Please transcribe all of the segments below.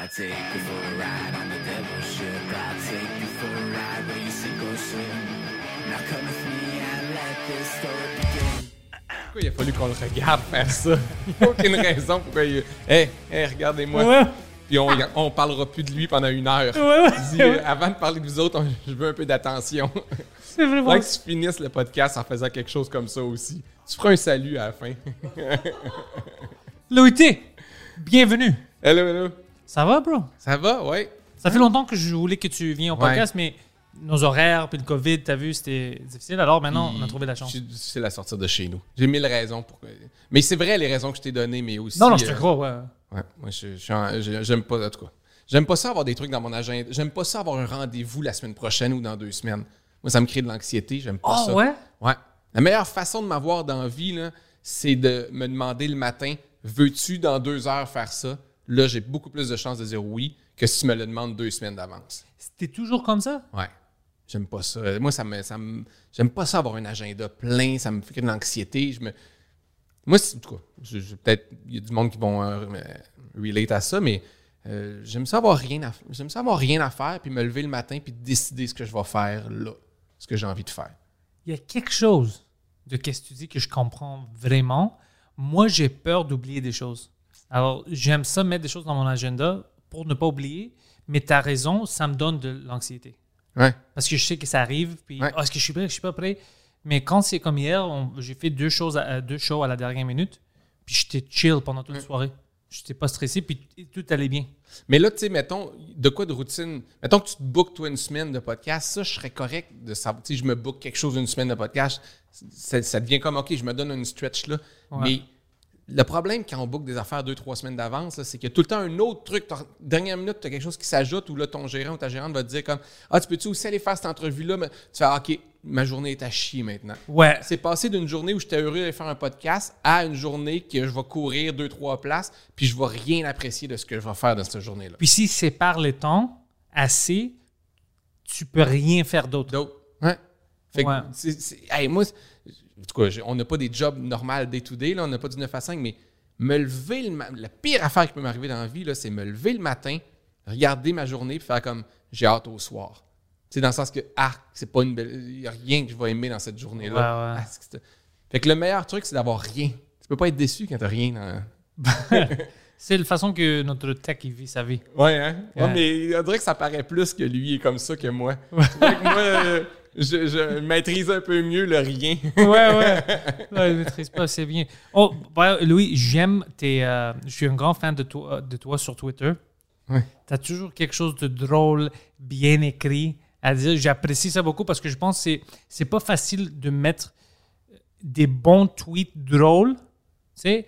I take you for a ride on the devil's ship. I take you for a ride where you sink or swim. Now come with me and let this story begin. Pourquoi il a fallu qu'on le regarde faire ça? Il n'y a aucune raison pourquoi il. Hey, hey, regardez-moi. Ouais. Puis on, on parlera plus de lui pendant une heure. Ouais, ouais. Dis, euh, avant de parler de vous autres, on- je veux un peu d'attention. C'est Faudrait vraiment. que tu finisses le podcast en faisant quelque chose comme ça aussi. Tu feras un salut à la fin. Louis T, bienvenue. hello, hello. Ça va, bro? Ça va? Ouais. Ça fait longtemps que je voulais que tu viennes au Ouais. podcast, mais nos horaires puis le COVID, t'as vu, c'était difficile. Alors maintenant, on a trouvé la chance. C'est difficile à sortir de chez nous. J'ai mille raisons pour. Mais c'est vrai les raisons que je t'ai données, mais aussi. Non, non, je te euh, crois, ouais. Ouais, moi, je, j'aime pas, en tout cas. J'aime pas ça avoir des trucs dans mon agenda. J'aime pas ça avoir un rendez-vous la semaine prochaine ou dans deux semaines. Moi, ça me crée de l'anxiété. J'aime pas Ah, ça. ouais? Ouais. La meilleure façon de m'avoir dans la vie, là, c'est de me demander le matin veux-tu dans deux heures faire ça? Là, j'ai beaucoup plus de chances de dire oui que si tu me le demandes deux semaines d'avance. C'était toujours comme ça? Ouais. J'aime pas ça. Moi, ça me, ça me- j'aime pas ça avoir un agenda plein. Ça me fait de l'anxiété. Je me, moi, c'est- en tout cas, peut-être il y a du monde qui vont euh, euh, relate à ça, mais euh, j'aime ça avoir rien à, j'aime ça avoir rien à faire puis me lever le matin puis décider ce que je vais faire là, ce que j'ai envie de faire. Il y a quelque chose de ce que tu dis que je comprends vraiment. Moi, j'ai peur d'oublier des choses. Alors, j'aime ça mettre des choses dans mon agenda pour ne pas oublier, mais tu as raison, ça me donne de l'anxiété. Ouais. Parce que je sais que ça arrive, puis Ouais. Ah, est-ce que je suis prêt, je suis pas prêt? Mais quand c'est comme hier, j'ai fait deux choses, à, à- deux shows à la dernière minute, puis j'étais chill pendant toute la soirée. Je n'étais pas stressé, puis tout allait bien. Mais là, tu sais, mettons, de quoi de routine? Mettons que tu te bookes, toi, une semaine de podcast, ça, je serais correct de savoir. Tu sais, je me book quelque chose une semaine de podcast, ça, ça devient comme, OK, je me donne une stretch là. Mais le problème quand on book des affaires deux, trois semaines d'avance, c'est qu'il y a tout le temps un autre truc. Dernière minute, tu as quelque chose qui s'ajoute où là, ton gérant ou ta gérante va te dire comme, ah, tu peux-tu aussi aller faire cette entrevue-là? Mais Tu fais, ah, OK, ma journée est à chier maintenant. Ouais. C'est passé d'une journée où j'étais heureux d'aller faire un podcast à une journée que je vais courir deux, trois places, puis je vais rien apprécier de ce que je vais faire dans cette journée-là. Puis si sépare le temps assez, tu peux rien faire d'autre. D'autres. Ouais. Fait que Ouais. c'est- c'est- hey, moi, c'est- en tout cas, on n'a pas des jobs normaux day-to-day, là, on n'a pas du 9 à 5, mais me lever, le ma- la pire affaire qui peut m'arriver dans la vie, là, c'est me lever le matin, regarder ma journée, puis faire comme j'ai hâte au soir. C'est dans le sens que, ah, c'est pas une belle. Il n'y a rien que je vais aimer dans cette journée-là. Ouais, ouais. Ah, c'est fait que le meilleur truc, c'est d'avoir rien. Tu peux pas être déçu quand t'as rien dans. C'est la façon que notre tech il vit sa vie. Ouais, hein? Ouais, Ouais. mais on dirait que ça paraît plus que lui est comme ça que moi. Que moi, euh, je, je maîtrise un peu mieux le rien. Ouais, ouais. ouais je maîtrise pas, c'est bien. Oh, bah, Louis, j'aime tes. euh, je suis un grand fan de toi, de toi sur Twitter. Ouais. Tu as toujours quelque chose de drôle, bien écrit à dire. J'apprécie ça beaucoup parce que je pense que c'est, c'est pas facile de mettre des bons tweets drôles, tu sais,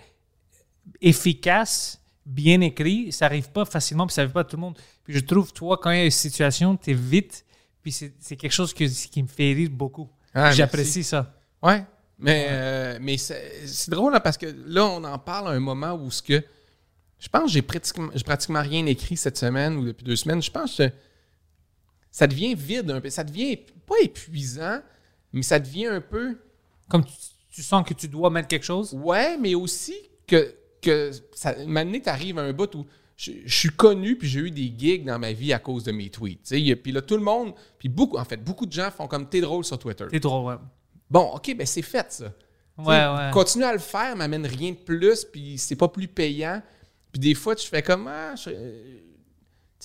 efficaces, bien écrits. Ça arrive pas facilement, puis ça arrive pas à tout le monde. Puis je trouve, toi, quand il y a une situation, tu es vite, puis c'est, quelque chose que- qui me fait rire beaucoup. Ah, J'apprécie ça. Ouais. Mais, euh, mais c'est drôle hein, parce que là, on en parle à un moment où ce que. Je pense que j'ai pratiquement, pratiquement rien écrit cette semaine ou depuis deux semaines. Je pense que ça devient vide un peu. Ça devient pas épuisant, mais ça devient un peu. Comme tu, tu sens que tu dois mettre quelque chose? Ouais, mais aussi que, que ça, maintenant, tu arrives à un bout où je, je suis connu, puis j'ai eu des gigs dans ma vie à cause de mes tweets. a- Puis là, tout le monde, puis beaucoup, en fait, beaucoup de gens font comme t'es drôle sur Twitter. T'es drôle, ouais. Bon, OK, ben c'est fait, ça. Ouais, ouais. Continuer à le faire m'amène rien de plus, puis c'est pas plus payant. Puis des fois, tu fais comme. Ah, je- euh,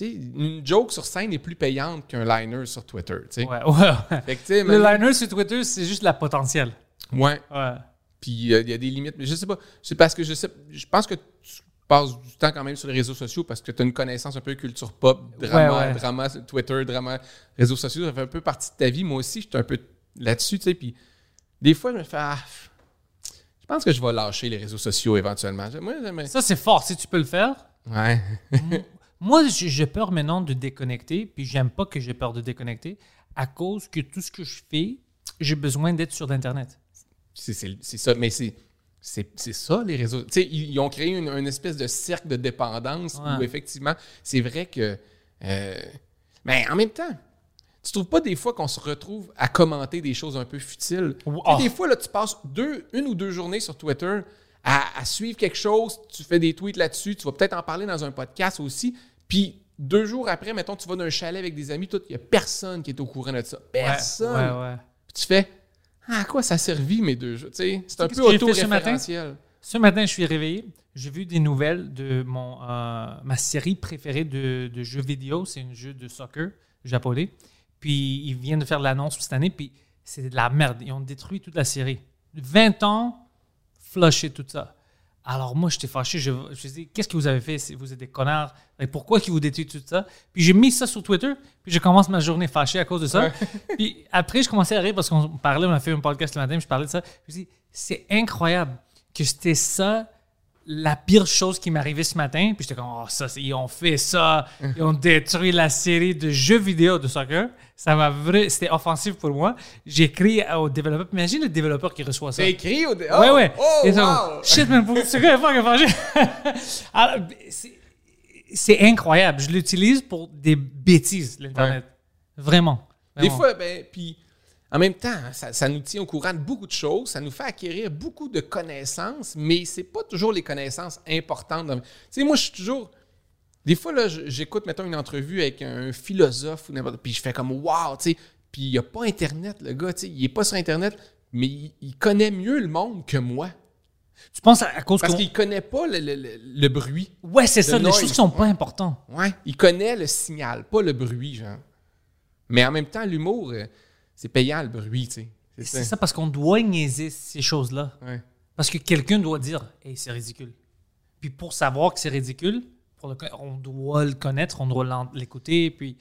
une joke sur scène est plus payante qu'un liner sur Twitter. tu sais. Ouais, ouais. Fait que, Le liner sur Twitter, c'est juste la potentielle. Ouais. Ouais. Puis euh, il y a des limites. Mais je sais pas. C'est parce que je sais. Je pense que tu passes du temps quand même sur les réseaux sociaux parce que tu as une connaissance un peu culture pop, drama, Ouais, ouais. drama, Twitter, drama, réseaux sociaux. Ça fait un peu partie de ta vie. Moi aussi, j'étais un peu là-dessus, tu sais. Puis des fois, je me fais. Ah, Je pense que je vais lâcher les réseaux sociaux éventuellement. Moi, Ça, c'est fort. Si tu peux le faire, Ouais. Moi, j'ai peur maintenant de déconnecter, puis j'aime pas que j'ai peur de déconnecter à cause que tout ce que je fais, j'ai besoin d'être sur l'Internet. C'est ça, mais c'est. C'est c'est ça, les réseaux. Tu sais, ils, ils ont créé une, une espèce de cercle de dépendance Ouais. où, effectivement, c'est vrai que. euh, mais en même temps, tu trouves pas des fois qu'on se retrouve à commenter des choses un peu futiles? Tu sais, Ah. Des fois, là, tu passes deux, une ou deux journées sur Twitter à, à suivre quelque chose, tu fais des tweets là-dessus, tu vas peut-être en parler dans un podcast aussi, puis deux jours après, mettons, tu vas d'un chalet avec des amis, il y a personne qui est au courant de ça. Personne! Ouais, ouais. Puis tu fais Ah, à quoi ça a servi mes deux jeux? C'est un peu ce auto-référentiel. Ce matin, je suis réveillé. J'ai vu des nouvelles de mon, euh, ma série préférée de, de jeux vidéo. C'est un jeu de soccer japonais. Puis ils viennent de faire l'annonce cette année. Puis c'est de la merde. Ils ont détruit toute la série. 20 ans, flusher tout ça. Alors moi, j'étais fâché. Je, je me suis dit, qu'est-ce que vous avez fait? Vous êtes des connards. Et pourquoi qu'ils vous détruisent tout ça? Puis j'ai mis ça sur Twitter. Puis je commence ma journée fâché à cause de ça. puis après, je commençais à rire parce qu'on parlait, on a fait un podcast le matin, je parlais de ça. Je me suis dit, c'est incroyable que c'était ça la pire chose qui m'est arrivée ce matin. Puis j'étais comme, oh, ça, ils ont fait ça. Ils ont détruit la série de jeux vidéo de soccer. Ça m'a vrai, c'était offensif pour moi. J'ai écrit au développeur. Imagine le développeur qui reçoit ça. C'est écrit au. dé- Ouais, Oh! ouais. Oh, Et ça, wow! Shit, man, pour ce. Alors, c'est- incroyable. Je l'utilise pour des bêtises, l'Internet. Vraiment. Des Vraiment. fois, ben, puis en même temps, ça, ça nous tient au courant de beaucoup de choses, ça nous fait acquérir beaucoup de connaissances, mais c'est pas toujours les connaissances importantes. dans- Tu sais, moi, je suis toujours. Des fois, là, j'écoute, mettons, une entrevue avec un philosophe ou n'importe puis je fais comme wow, tu sais, puis il n'y a pas Internet, le gars, tu sais, il est pas sur Internet, mais il, il connaît mieux le monde que moi. Tu penses à, à cause Parce qu'il connaît pas le, le- le- le bruit. Ouais, c'est ça. Les noise. choses qui sont pas importantes. Ouais, il connaît le signal, pas le bruit, genre. Mais en même temps, l'humour, euh, c'est payant le bruit, tu sais. C'est ça. ça parce qu'on doit niaiser ces choses-là. Ouais. Parce que quelqu'un doit dire, hey, c'est ridicule. Puis pour savoir que c'est ridicule, pour le, con- on doit le connaître, on doit l'écouter. Puis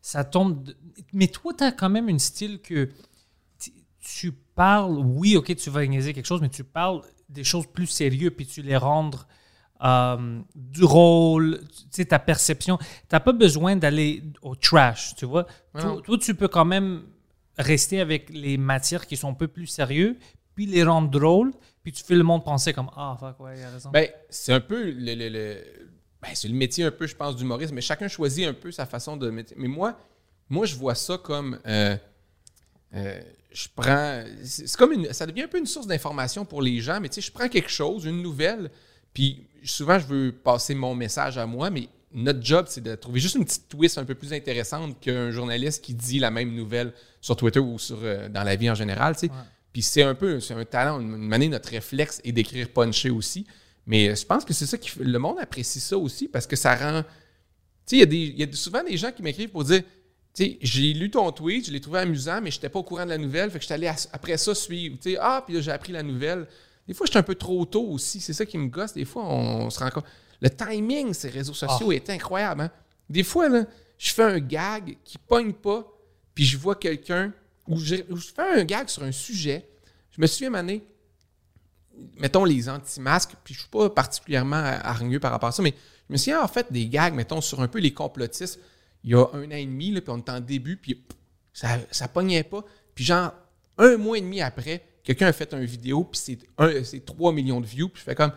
ça tombe. de- Mais toi, tu as quand même une style que tu- parles, oui, ok, tu vas niaiser quelque chose, mais tu parles des choses plus sérieuses, puis tu les rendre euh, drôles, tu sais, ta perception. Tu n'as pas besoin d'aller au trash, tu vois. Toi, tu peux quand même rester avec les matières qui sont un peu plus sérieuses, puis les rendre drôles, puis tu fais le monde penser comme Ah, fuck, ouais, a raison. Ben, c'est un peu le. le- le- ben, c'est le métier un peu, je pense, d'humoriste, mais chacun choisit un peu sa façon de. Mais moi, moi, je vois ça comme. euh, euh, je prends. C'est comme une. Ça devient un peu une source d'information pour les gens, mais tu sais, je prends quelque chose, une nouvelle, puis souvent, je veux passer mon message à moi, mais notre job, c'est de trouver juste une petite twist un peu plus intéressante qu'un journaliste qui dit la même nouvelle sur Twitter ou sur, euh, dans la vie en général, tu sais. Puis c'est un peu, c'est un talent, une manière, notre réflexe est d'écrire punché aussi. Mais euh, je pense que c'est ça qui fait. Le monde apprécie ça aussi parce que ça rend. Tu sais, il y a des- il y, a souvent des gens qui m'écrivent pour dire Tu sais, j'ai lu ton tweet, je l'ai trouvé amusant, mais je n'étais pas au courant de la nouvelle. Fait que je suis allé après ça suivre. Tu sais, ah, puis là, j'ai appris la nouvelle. Des fois, je suis un peu trop tôt aussi. C'est ça qui me gosse. Des fois, on, se rend compte. Le timing, ces réseaux sociaux, est incroyable. hein. Des fois, là, je fais un gag qui pogne pas, puis je vois quelqu'un, ou je, fais un gag sur un sujet. Je me souviens, Mané, mettons les anti-masques, puis je suis pas particulièrement hargneux par rapport à ça, mais je me souviens en fait des gags, mettons, sur un peu les complotistes, il y a un an et demi, là, puis on était en début, puis ça, ça pognait pas. Puis genre, un mois et demi après, quelqu'un a fait une vidéo, puis c'est 3 millions de views, puis je fais comme,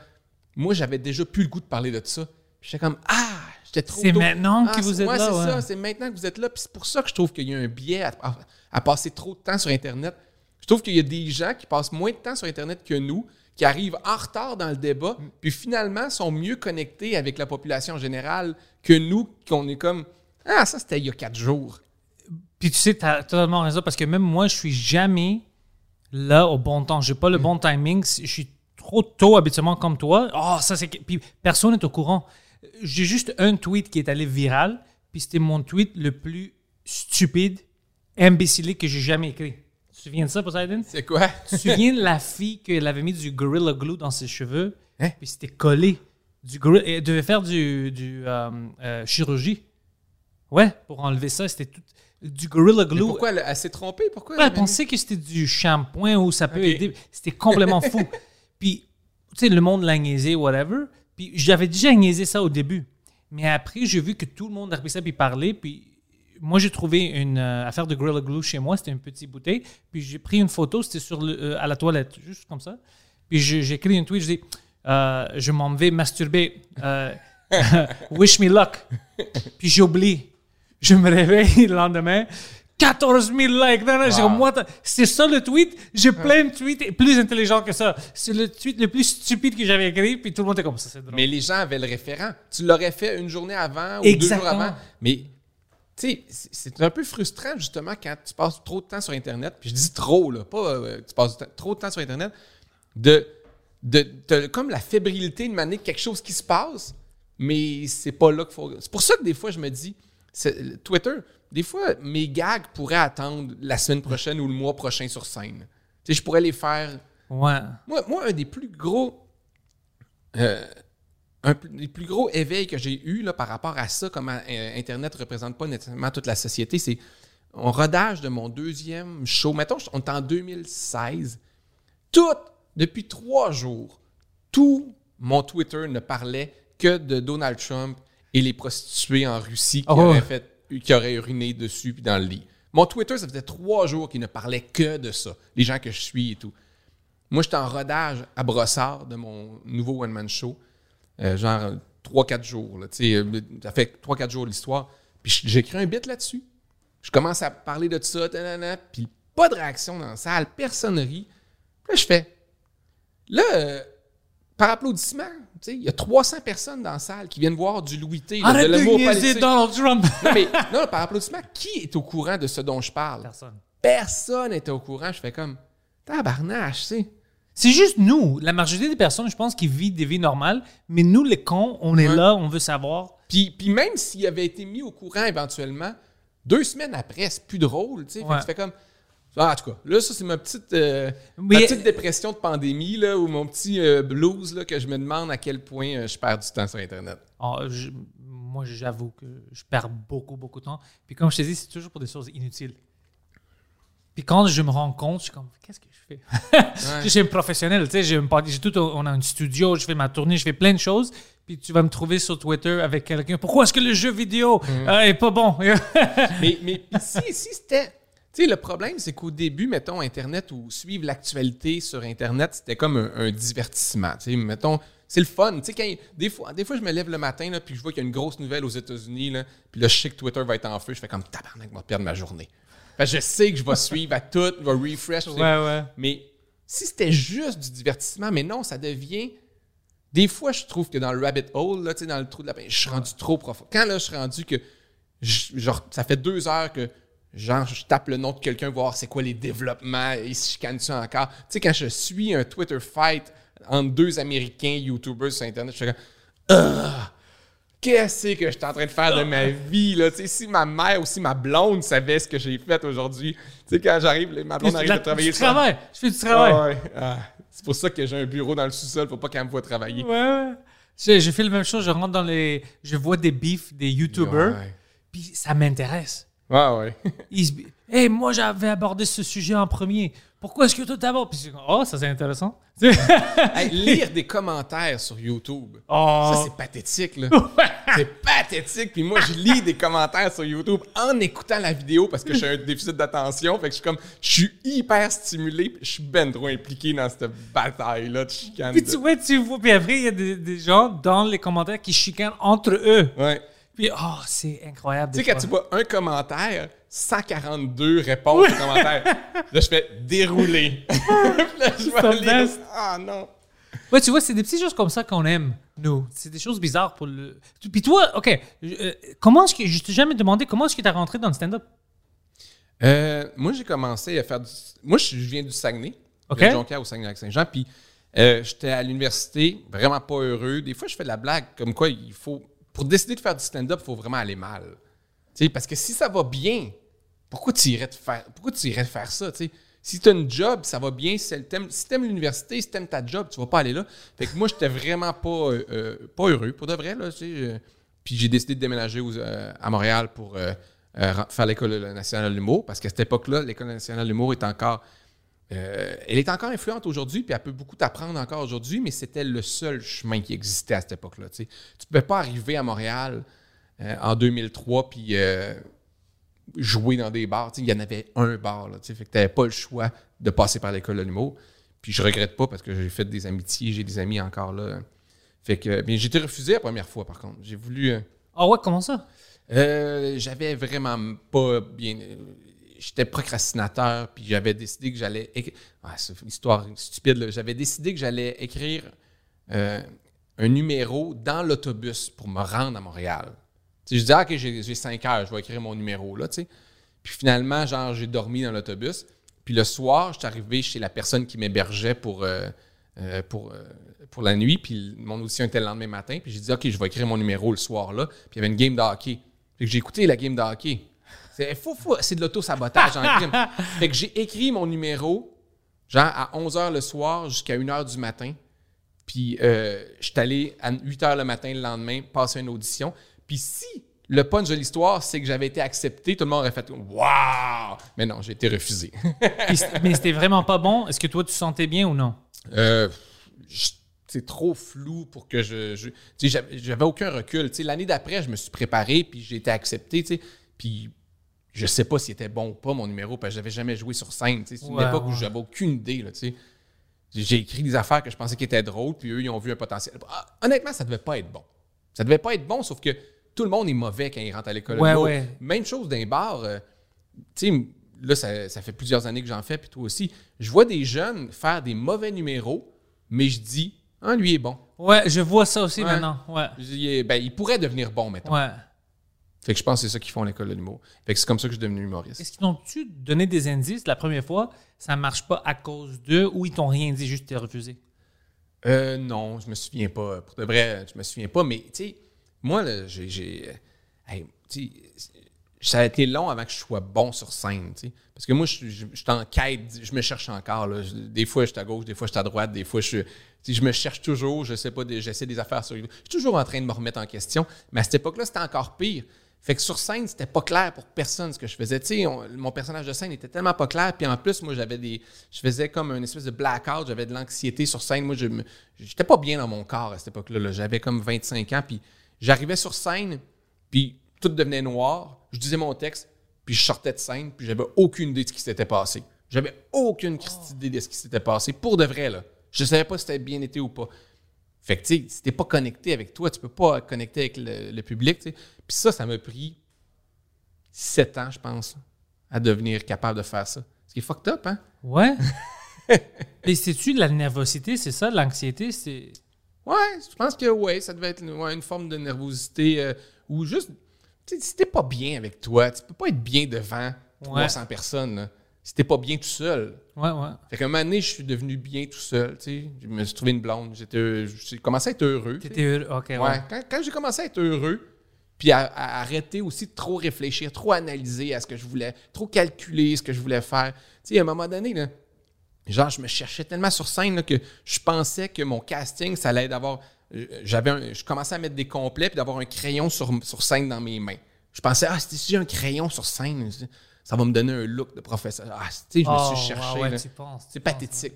moi, j'avais déjà plus le goût de parler de ça. J'étais comme, ah, j'étais trop C'est maintenant Ah, que vous êtes ouais, là, c'est ouais. ça, c'est maintenant que vous êtes là. Puis c'est pour ça que je trouve qu'il y a un biais à, à- à passer trop de temps sur Internet. Je trouve qu'il y a des gens qui passent moins de temps sur Internet que nous, qui arrivent en retard dans le débat, puis finalement sont mieux connectés avec la population générale que nous, qu'on est comme Ah, ça c'était il y a quatre jours. Puis tu sais, tu as totalement raison parce que même moi, je suis jamais là au bon temps. J'ai pas le bon timing. Je suis trop tôt habituellement comme toi. Oh, ça c'est. Puis personne n'est au courant. J'ai juste un tweet qui est allé viral. Puis c'était mon tweet le plus stupide, imbécile que j'ai jamais écrit. Tu te souviens de ça, Poseidon? C'est quoi? Tu te souviens de la fille qu'elle avait mis du Gorilla Glue dans ses cheveux? Hein? Puis c'était collé. Du gorilla- Elle devait faire du, du euh, euh, chirurgie. Ouais, pour enlever ça, c'était tout. Du Gorilla Mais Glue. pourquoi elle, elle s'est trompée? Pourquoi? Ouais, elle pensait que c'était du shampoing ou ça peut aider. C'était complètement fou. Puis, tu sais, le monde l'a niaisé, whatever. Puis, j'avais déjà niaisé ça au début. Mais après, j'ai vu que tout le monde a repris ça puis parlait. Puis, moi, j'ai trouvé une euh, affaire de Gorilla Glue chez moi. C'était une petite bouteille. Puis, j'ai pris une photo. C'était sur euh, à la toilette, juste comme ça. Puis, j'ai écrit une tweet. Je dis, euh, je m'en vais masturber. Euh, wish me luck. Puis, j'ai oublié. Je me réveille le lendemain. 14 000 likes. Non, non, the- C'est ça le tweet. J'ai plein de tweets plus intelligents que ça. C'est le tweet le plus stupide que j'avais écrit. Puis tout le monde était comme ça. C'est drôle. Mais les gens avaient le référent. Tu l'aurais fait une journée avant ou Exactement. deux jours avant. Mais, tu sais, c'est- un peu frustrant, justement, quand tu passes trop de temps sur Internet. Puis je dis trop, là, pas euh, tu passes trop de temps sur Internet, de, de, de- comme la fébrilité de manier quelque chose qui se passe, mais c'est pas là qu'il faut. C'est pour ça que des fois, je me dis, Twitter, des fois, mes gags pourraient attendre la semaine prochaine ou le mois prochain sur scène. Tu sais, je pourrais les faire. Ouais. Moi, moi un des plus gros. euh, un des plus gros éveils que j'ai eu là, par rapport à ça, comment euh, Internet ne représente pas nécessairement toute la société, c'est en rodage de mon deuxième show. Mettons, on est en 2016. Tout, depuis trois jours, tout mon Twitter ne parlait que de Donald Trump et les prostituées en Russie qui, Oh. auraient, fait, qui auraient uriné dessus puis dans le lit. Mon Twitter, ça faisait trois jours qu'il ne parlait que de ça. Les gens que je suis et tout. Moi, j'étais en rodage à Brossard de mon nouveau one-man show. Euh, genre 3-4 jours. Euh, ça fait 3-4 jours l'histoire. Puis j'écris un bit là-dessus. Je commence à parler de ça, tanana, puis pas de réaction dans la salle, personne rit. Puis là, je fais. Là, euh, par applaudissement, il y a 300 personnes dans la salle qui viennent voir du Louis T. Arrête de politique. Donald Trump. Non, mais non, par applaudissement, qui est au courant de ce dont je parle? Personne. Personne n'était au courant. Je fais comme, tabarnache, tu sais. C'est juste nous, la majorité des personnes, je pense, qui vivent des vies normales, mais nous, les cons, on est Ouais. là, on veut savoir. Puis, puis même s'il avait été mis au courant éventuellement, deux semaines après, c'est plus drôle, tu sais. Ouais. tu fais comme. Ah, en tout cas, là, ça, c'est ma petite, euh, ma petite dépression de pandémie, là, ou mon petit euh, blues, là, que je me demande à quel point euh, je perds du temps sur Internet. Ah, je- moi, j'avoue que je perds beaucoup, beaucoup de temps. Puis comme je te dis, c'est toujours pour des choses inutiles. Puis quand je me rends compte, je suis comme, qu'est-ce que je fais? Je suis un professionnel, tu sais, j'ai tout, on a un studio, je fais ma tournée, je fais plein de choses. Puis tu vas me trouver sur Twitter avec quelqu'un. Pourquoi est-ce que le jeu vidéo euh, est pas bon? mais mais si, si c'était. Tu sais, le problème, c'est qu'au début, mettons, Internet ou suivre l'actualité sur Internet, c'était comme un, un divertissement. Tu sais, mettons, c'est le fun. Tu sais, quand, des, fois, des fois, je me lève le matin, là, puis je vois qu'il y a une grosse nouvelle aux États-Unis, là, puis là, je sais que Twitter va être en feu. Je fais comme tabarnak, je vais perdre ma journée. Fait je sais que je vais suivre à tout, je vais refresh. ouais, ouais. Mais si c'était juste du divertissement, mais non, ça devient. Des fois, je trouve que dans le rabbit hole, là, tu sais, dans le trou de la je suis rendu trop profond. Quand là, je suis rendu que. je- genre, ça fait deux heures que. Genre, je tape le nom de quelqu'un, voir c'est quoi les développements, et si je canne ça encore. Tu sais, quand je suis un Twitter fight entre deux Américains YouTubers sur Internet, je fais comme. Ah! Qu'est-ce que je suis en train de faire de ma vie, là? Tu sais, si ma mère ou si ma blonde savait ce que j'ai fait aujourd'hui. Tu sais, quand j'arrive, ma blonde arrive de travailler tu le soir. travailles, je fais du travail. Ah ouais. Ah, c'est pour ça que j'ai un bureau dans le sous-sol pour pas qu'elle me voit travailler. Ouais, ouais. J'ai j'ai fait la même chose, je rentre dans les. Je vois des beefs des YouTubers, puis ça m'intéresse. Ouais, ouais. Ils se Hey, moi j'avais abordé ce sujet en premier. Pourquoi est-ce que toi t'abordes Puis oh, ça c'est intéressant. Hey, lire des commentaires sur YouTube. oh. Ça, c'est pathétique, là. c'est pathétique. Puis moi, je lis des commentaires sur YouTube en écoutant la vidéo parce que j'ai un déficit d'attention. Fait que je suis comme, je suis hyper stimulé. puis Je suis ben trop impliqué dans cette bataille-là de chicane. Puis tu vois, tu vois, puis après, il y a des, des gens dans les commentaires qui chicanent entre eux. Ouais. Puis, oh, c'est incroyable. Tu sais, quand tu vois un commentaire, 142 réponses au commentaire. Là, je fais dérouler. Puis là, je vais. Ah non. Ouais, tu vois, c'est des petites choses comme ça qu'on aime, nous. C'est des choses bizarres pour le. Puis toi, OK, euh, comment est-ce que. Je t'ai jamais demandé comment est-ce que tu as rentré dans le stand-up? Euh, moi, j'ai commencé à faire du. Moi, je, je viens du Saguenay. OK. De Jonquière au Saguenay-Lac-Saint-Jean. Puis, euh, j'étais à l'université, vraiment pas heureux. Des fois, je fais de la blague comme quoi il faut. Pour décider de faire du stand-up, il faut vraiment aller mal. Tu parce que si ça va bien, pourquoi tu irais te faire, pourquoi tu irais faire ça? tu? Si tu as une job, ça va bien. Si t'aimes si t'aimes l'université, si t'aimes ta job, tu vas pas aller là. Fait que moi, j'étais vraiment pas, euh, euh, pas heureux, pour de vrai. Là, tu euh, puis j'ai décidé de déménager à Montréal pour faire l'École nationale de l'humour. Parce qu'à cette époque-là, l'École nationale de l'humour est encore euh, elle est encore influente aujourd'hui, puis elle peut beaucoup t'apprendre encore aujourd'hui, mais c'était le seul chemin qui existait à cette époque-là. Tu ne pouvais pas arriver à Montréal euh, en 2003 puis euh, jouer dans des bars. Il y en avait un bar, là, fait que tu n'avais pas le choix de passer par l'école de l'humour. Puis je regrette pas parce que j'ai fait des amitiés, j'ai des amis encore là. Fait que, bien, j'ai été refusé la première fois, par contre. J'ai voulu. Ah ouais, comment ça? j'avais vraiment pas bien. J'étais procrastinateur, puis j'avais décidé que j'allais. Ah, c'est une histoire stupide. J'avais décidé que j'allais écrire euh, un numéro dans l'autobus pour me rendre à Montréal. Tu sais, je disais, ah, OK, j'ai cinq heures, je vais écrire mon numéro, là, tu sais. Puis finalement, genre, j'ai dormi dans l'autobus. Puis le soir, je suis arrivé chez la personne qui m'hébergeait pour, euh, euh, pour, pour la nuit. Puis mon audition était le lendemain matin. Puis j'ai dit, OK, je vais écrire mon numéro le soir là. Puis il y avait une game de hockey. J'ai écouté la game de hockey. C'est fou, fou. C'est de l'auto-sabotage en crime. Fait que j'ai écrit mon numéro, genre à 11h le soir jusqu'à 1h du matin. Puis euh, je suis allé à 8h le matin le lendemain passer une audition. Puis si le punch de l'histoire, c'est que j'avais été accepté, tout le monde aurait fait Waouh! Mais non, j'ai été refusé. Mais c'était vraiment pas bon. Est-ce que toi, tu sentais bien ou non? Euh, c'est trop flou pour que je. je- j'avais, aucun recul. L'année d'après, je me suis préparé, puis j'ai été accepté. tu sais, Puis je sais pas s'il était bon ou pas, mon numéro, parce que j'avais jamais joué sur scène. C'est une Ouais, époque où j'avais aucune idée. Là, j'ai, écrit des affaires que je pensais qui étaient drôles, puis eux, ils ont vu un potentiel. Ah, honnêtement, ça devait pas être bon. Ça devait pas être bon, sauf que tout le monde est mauvais quand il rentre à l'école. Ouais, ouais. Même chose d'un bar. euh, là, ça, ça fait plusieurs années que j'en fais, puis toi aussi. Je vois des jeunes faire des mauvais numéros, mais je dis, ah, lui est bon. Ouais, je vois ça aussi Ouais. maintenant. Ouais. Je dis, ben, il pourrait devenir bon. Ouais. Fait que je pense que c'est ça qu'ils font à l'école de l'humour. Fait que c'est comme ça que je suis devenu humoriste. Est-ce qu'ils t'ont-tu donné des indices la première fois? Ça marche pas à cause d'eux ou ils t'ont rien dit, juste t'es refusé? Euh, non, je me souviens pas. Pour de vrai, je me souviens pas. Mais, tu sais, moi, là, j'ai. j'ai- euh, hey, tu sais, ça a été long avant que je sois bon sur scène, tu sais. Parce que moi, je, je, je suis en quête, je me cherche encore. là. Je- Des fois, je suis à gauche, des fois, je suis à droite, des fois, je je me cherche toujours. Je sais pas, des- j'essaie des affaires sur. Je suis toujours en train de me remettre en question. Mais à cette époque-là, c'était encore pire. Fait que sur scène, c'était pas clair pour personne ce que je faisais. Tu sais, on- mon personnage de scène était tellement pas clair. Puis en plus, moi, j'avais des. Je faisais comme une espèce de blackout. J'avais de l'anxiété sur scène. Moi, je j'étais pas bien dans mon corps à cette époque-là. là. J'avais comme 25 ans. Puis j'arrivais sur scène, puis tout devenait noir. Je disais mon texte, puis je sortais de scène, puis j'avais aucune idée de ce qui s'était passé. J'avais aucune christie idée de ce qui s'était passé. Pour de vrai, là. Je savais pas si c'était bien été ou pas. Fait que, tu sais, si t'es pas connecté avec toi, tu peux pas connecter avec le, le public, tu sais. Puis ça, ça m'a pris sept ans, je pense, à devenir capable de faire ça. Ce qui est fucked up, hein? Ouais. Et c'est-tu de la nervosité, c'est ça, de l'anxiété? C'est... Ouais, je pense que ouais, ça devait être une, ouais, une forme de nervosité euh, ou juste, tu sais, si t'es pas bien avec toi, tu peux pas être bien devant 300 personnes, là. Si t'es pas bien tout seul. Ouais, ouais. Fait qu'un moment donné, je suis devenu bien tout seul, tu sais. Je me suis trouvé une blonde, j'étais, j'ai commencé à être heureux. T'étais heureux. OK, ouais. Ouais, quand, quand j'ai commencé à être heureux, puis à, à arrêter aussi de trop réfléchir, trop analyser à ce que je voulais, trop calculer ce que je voulais faire. Tu sais, à un moment donné, là, genre, je me cherchais tellement sur scène là, que je pensais que mon casting, ça allait être d'avoir. euh, J'avais un- je commençais à mettre des complets puis d'avoir un crayon sur, sur scène dans mes mains. Je pensais, ah, si j'ai un crayon sur scène, ça va me donner un look de professeur. Ah, tu sais, je me Oh, suis cherché. ouais, ouais, penses, tu C'est pathétique.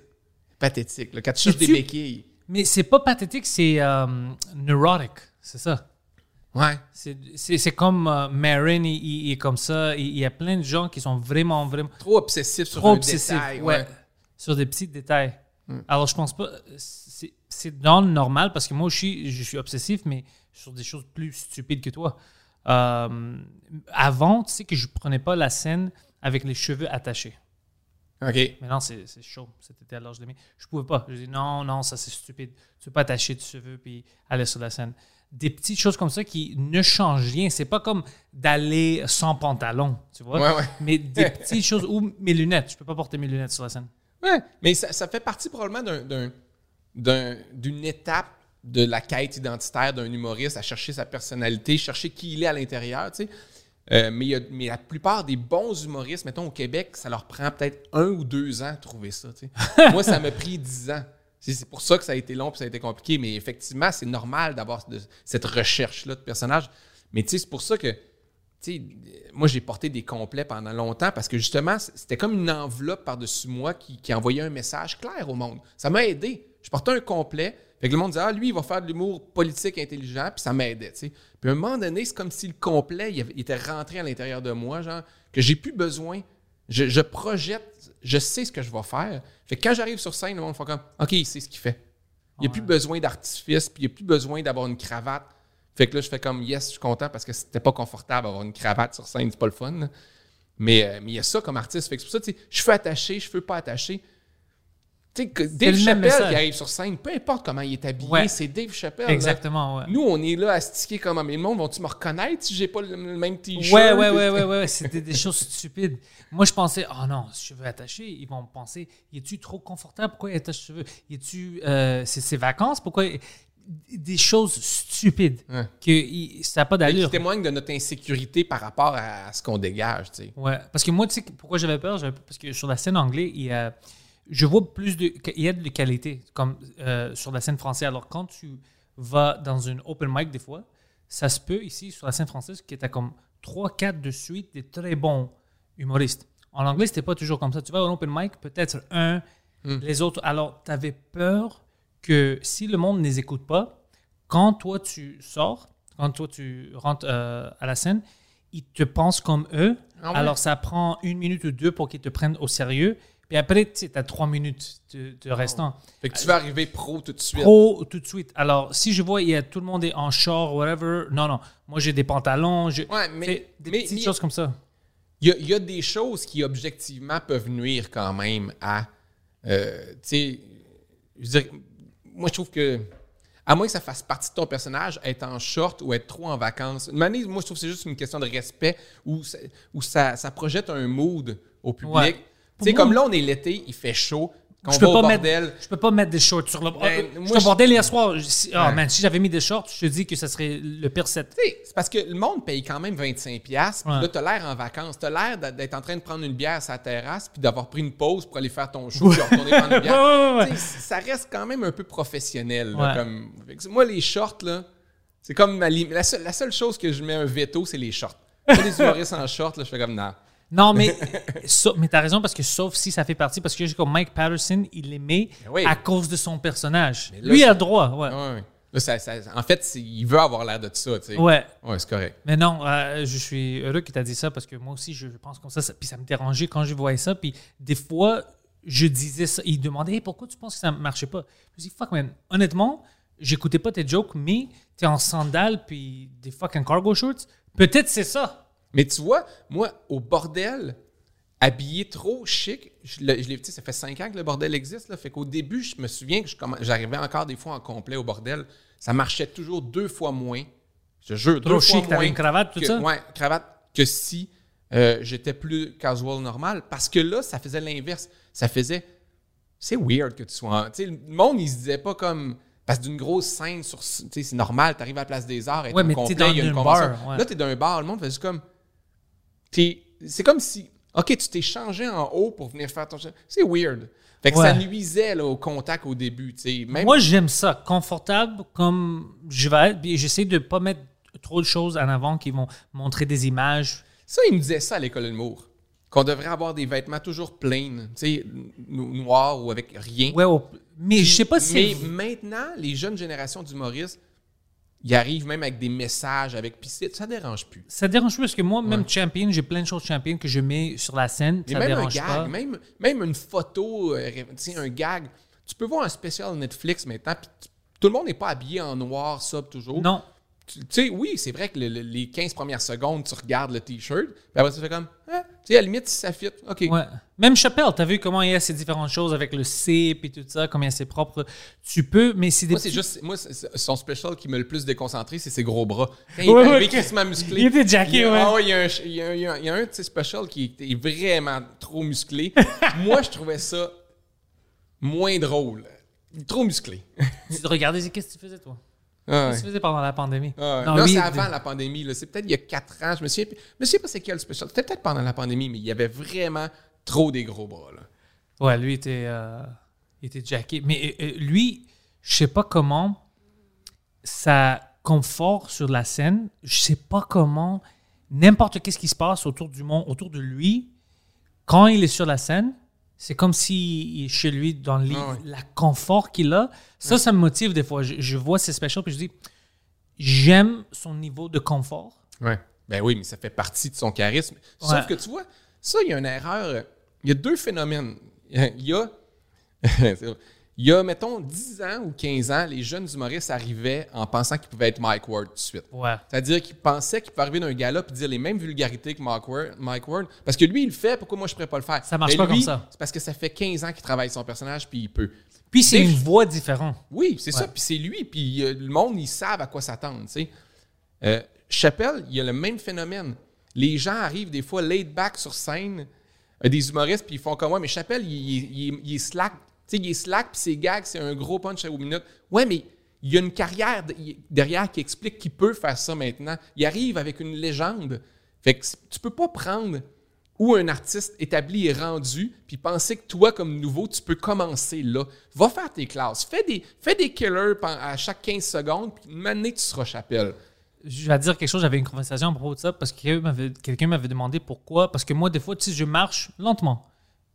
Pathétique. là. Quand tu cherches des béquilles. Mais c'est pas pathétique, c'est euh, neurotic. C'est ça. Ouais. C'est, c'est, c'est comme euh, Marin, il, il- est comme ça. Il, il y a plein de gens qui sont vraiment, vraiment Trop obsessif sur trop obsessifs. détail. ouais, ouais. Sur des petits détails. Hmm. Alors, je pense pas. C'est, c'est dans le normal parce que moi aussi, je suis obsessif, mais sur des choses plus stupides que toi. Euh, avant, tu sais que je prenais pas la scène avec les cheveux attachés. OK. Maintenant, c'est chaud. C'était à l'âge de mes. Je pouvais pas. Je dis non, non, ça c'est stupide. Tu peux pas attacher tes cheveux puis aller sur la scène. Des petites choses comme ça qui ne changent rien. C'est pas comme d'aller sans pantalon, tu vois. Ouais, ouais. Mais des petites choses. Ou mes lunettes. Je peux pas porter mes lunettes sur la scène. Ouais, mais ça, ça fait partie probablement d'un- d'un- d'un- d'une étape de la quête identitaire d'un humoriste à chercher sa personnalité, chercher qui il est à l'intérieur, tu sais. Euh, mais, il y a- mais la plupart des bons humoristes, mettons au Québec, ça leur prend peut-être un ou deux ans de trouver ça. tu sais. Moi, ça m'a pris dix ans. C'est pour ça que ça a été long et ça a été compliqué. Mais effectivement, c'est normal d'avoir cette recherche-là de personnage. Mais tu sais, c'est pour ça que tu sais, moi, j'ai porté des complets pendant longtemps parce que justement, c'était comme une enveloppe par-dessus moi qui, qui envoyait un message clair au monde. Ça m'a aidé. Je portais un complet. Fait que le monde disait, ah, lui, il va faire de l'humour politique intelligent, puis ça m'aidait, tu sais. Puis à un moment donné, c'est comme si le complet, il, avait- il était rentré à l'intérieur de moi, genre, que j'ai plus besoin. Je, je projette, je sais ce que je vais faire. Fait que quand j'arrive sur scène, le monde fait comme, OK, il sait ce qu'il fait. Il n'y a plus besoin d'artifice, puis il n'y a plus besoin d'avoir une cravate. Fait que là, je fais comme, yes, je suis content parce que c'était pas confortable d'avoir une cravate sur scène, c'est pas le fun. Mais euh, mais il y a ça comme artiste. Fait que c'est pour ça, tu sais, je fais attaché, je fais pas attaché. Que Dave Chappelle qui arrive sur scène, peu importe comment il est habillé, Ouais. c'est Dave Chappelle. Exactement, ouais. Nous, on est là à sticker comme mais le monde, vont-tu me reconnaître si j'ai pas le, même t-shirt? Ouais, ouais, ouais, ouais, ouais, c'était des choses stupides. Moi, je pensais, oh non, cheveux attachés, ils vont penser, y es-tu trop confortable? Pourquoi il attache cheveux? Es-tu, euh, c'est ses vacances? Pourquoi? Des choses stupides Ouais. que il- ça n'a pas Mais qui d'allure. témoigne de notre insécurité par rapport à ce qu'on dégage, tu sais. Ouais, parce que moi, tu sais, pourquoi j'avais peur? Parce que sur la scène anglaise, il y a, je vois plus de, il y a de qualité, comme euh, sur la scène française. Alors, quand tu vas dans une open mic, des fois, ça se peut ici, sur la scène française, que tu as comme 3, 4 de suite des très bons humoristes. En anglais, c'était pas toujours comme ça. Tu vas un open mic, peut-être un, les autres. Alors, tu avais peur que si le monde ne les écoute pas, quand toi tu sors, quand toi tu rentres euh, à la scène, ils te pensent comme eux. Ah ouais? Alors, ça prend une minute ou deux pour qu'ils te prennent au sérieux. Puis après, tu as trois minutes de, de restant. Fait que tu vas arriver pro tout de suite. Pro tout de suite. Alors, si je vois, il y a, tout le monde est en short, whatever. Non, non. Moi, j'ai des pantalons. je- Ouais, mais- des mais- petites mais- choses comme ça. Il y, a, il y a des choses qui, objectivement, peuvent nuire quand même à. euh, tu sais, je veux dire, moi, je trouve que. À moins que ça fasse partie de ton personnage, être en short ou être trop en vacances. Une manière, moi, je trouve que c'est juste une question de respect où, ça, où ça, ça projette un mood au public. Ouais. Tu sais, comme là, on est l'été, il fait chaud. Quand Je peux, pas bordel, mettre, je peux pas mettre des shorts sur le. Ben, moi, je suis au je- bordel hier soir. je- Ouais. man, si j'avais mis des shorts, je te dis que ça serait le pire set. C'est parce que le monde paye quand même 25$. piastres, Puis Ouais. là, t'as l'air en vacances. T'as l'air d'être- en train de prendre une bière sur la terrasse puis d'avoir pris une pause pour aller faire ton show puis retourner prendre une bière. Ouais, ouais, ouais. Ça reste quand même un peu professionnel. là, Ouais. comme... Moi, les shorts, là, c'est comme ma la, seule, la seule chose que je mets un veto, c'est les shorts. Pas des humoristes en shorts, là, je fais comme non. Non, mais, mais t'as raison parce que sauf si ça fait partie, parce que j'ai comme Mike Patterson, il l'aimait Ben oui. à cause de son personnage. Là, Lui c'est- a le droit, ouais. Ouais, ouais. Là, ça- ça- en fait, il veut avoir l'air de ça. tu sais. Ouais. Ouais, c'est correct. Mais non, euh, je suis heureux que tu as dit ça parce que moi aussi, je pense comme ça, ça- Puis ça me dérangeait quand je voyais ça. Puis des fois, je disais ça. Il demandait Hey, pourquoi tu penses que ça ne marchait pas? Je me dis Fuck, man. Honnêtement, j'écoutais pas tes jokes, mais tu es en sandales puis des fucking cargo shorts. Peut-être c'est ça. Mais tu vois, moi, au bordel, habillé trop chic, je, le- je l'ai- tu sais, ça fait cinq ans que le bordel existe. Là, fait qu'au début, je me souviens que je j'arrivais encore des fois en complet au bordel. Ça marchait toujours deux fois moins. Je jure, Trop deux fois chic, t'avais moins une cravate, tout que- ça? Ouais, cravate, que si euh, j'étais plus casual normal. Parce que là, ça faisait l'inverse. Ça faisait. C'est weird que tu sois. en- Tu sais, le monde, il se disait pas comme. Parce que d'une grosse scène, sur, tu sais, c'est normal, t'arrives à la place des arts, et Ouais, mais t'es dans il y a une bar, ouais. Là, t'es dans un bar, le monde juste comme. C'est comme si. OK, tu t'es changé en haut pour venir faire ton. C'est weird. Fait que Ouais. ça nuisait là, au contact au début. Même, Moi, j'aime ça. Confortable comme je vais être. J'essaie de pas mettre trop de choses en avant qui vont montrer des images. Ça, il me disait ça à l'école de l'humour. Qu'on devrait avoir des vêtements toujours plain, tu sais, no- noirs ou avec rien. Ouais, mais je sais pas si. Mais maintenant, les jeunes générations d'humoristes, ils arrivent même avec des messages, avec puis ça dérange plus. Ça dérange plus parce que moi, même champion, j'ai plein de choses champion que je mets sur la scène. Ça même un dérange gag, pas. même, même une photo, euh, tu sais, un gag. Tu peux voir un spécial Netflix maintenant, puis tout le monde n'est pas habillé en noir, ça, toujours. Non. Tu sais, oui, c'est vrai que le- le- les 15 premières secondes, tu regardes le T-shirt, puis après, tu fais comme, ah, tu sais, à la limite, si ça fit, OK. Ouais. Même Chappelle, t'as vu comment il y a ces différentes choses avec le C et tout ça, comment il y a ses propres. Tu peux, mais c'est des. Moi, c'est juste, moi, c'est- c'est- son special qui m'a le plus déconcentré, c'est ses gros bras. Quand il Ouais, est arrivé, ouais, musclé. il était jacké, ouais. ah il y a un, il y a, il y a- il y a un de ses specials qui est vraiment trop musclé. moi, je trouvais ça moins drôle. Trop musclé. Tu te regardais, qu'est-ce que tu faisais, toi? Ah ouais. tu faisais pendant la pandémie Ah ouais. Non, Non, c'est avant la pandémie. C'est peut-être il y a quatre ans. Je me souviens, je me souviens pas c'est quel special. C'était peut-être pendant la pandémie, mais il y avait vraiment trop des gros bras. Là. Ouais, lui était, euh, il était jacké. Mais euh, euh, lui, je sais pas comment ça confort sur la scène. Je sais pas comment n'importe qu'est-ce qui se passe autour du monde, autour de lui, quand il est sur la scène, c'est comme si chez lui, dans le lit, Ah ouais. la confort qu'il a. Ça, ça me motive des fois. Je, je vois ses specials puis je dis, j'aime son niveau de confort. Ouais. Ben oui, mais ça fait partie de son charisme. Sauf Ouais. que tu vois, ça, il y a une erreur. Il y a deux phénomènes. Il y a, il y a, mettons, 10 ans ou 15 ans, les jeunes humoristes arrivaient en pensant qu'ils pouvaient être Mike Ward tout de suite. Ouais. C'est-à-dire qu'ils pensaient qu'ils pouvaient arriver d'un gala et dire les mêmes vulgarités que Mike Ward, Mike Ward. Parce que lui, il le fait, pourquoi moi je ne pourrais pas le faire? Ça marche pas lui, comme ça. C'est parce que ça fait 15 ans qu'il travaille son personnage puis il peut. Puis c'est une voix différente. Oui, c'est ça. Puis c'est lui. Puis euh, le monde, ils savent à quoi s'attendre. Euh, Chappelle, il y a le même phénomène. Les gens arrivent des fois laid back sur scène, euh, des humoristes, puis ils font comme moi. Mais Chappelle, il, il- il est- il est slack. Sais, il est slack, puis ses gags, c'est un gros punch à 8 minutes. Ouais, mais il y a une carrière derrière qui explique qu'il peut faire ça maintenant. Il arrive avec une légende. Fait que tu peux pas prendre où un artiste établi est rendu, puis penser que toi, comme nouveau, tu peux commencer là. Va faire tes classes. Fais des, fais des killers à chaque 15 secondes, puis une année, tu seras Chapelle. Je vais dire quelque chose, j'avais une conversation à propos de ça parce que quelqu'un m'avait demandé pourquoi. Parce que moi, des fois, tu sais, je marche lentement.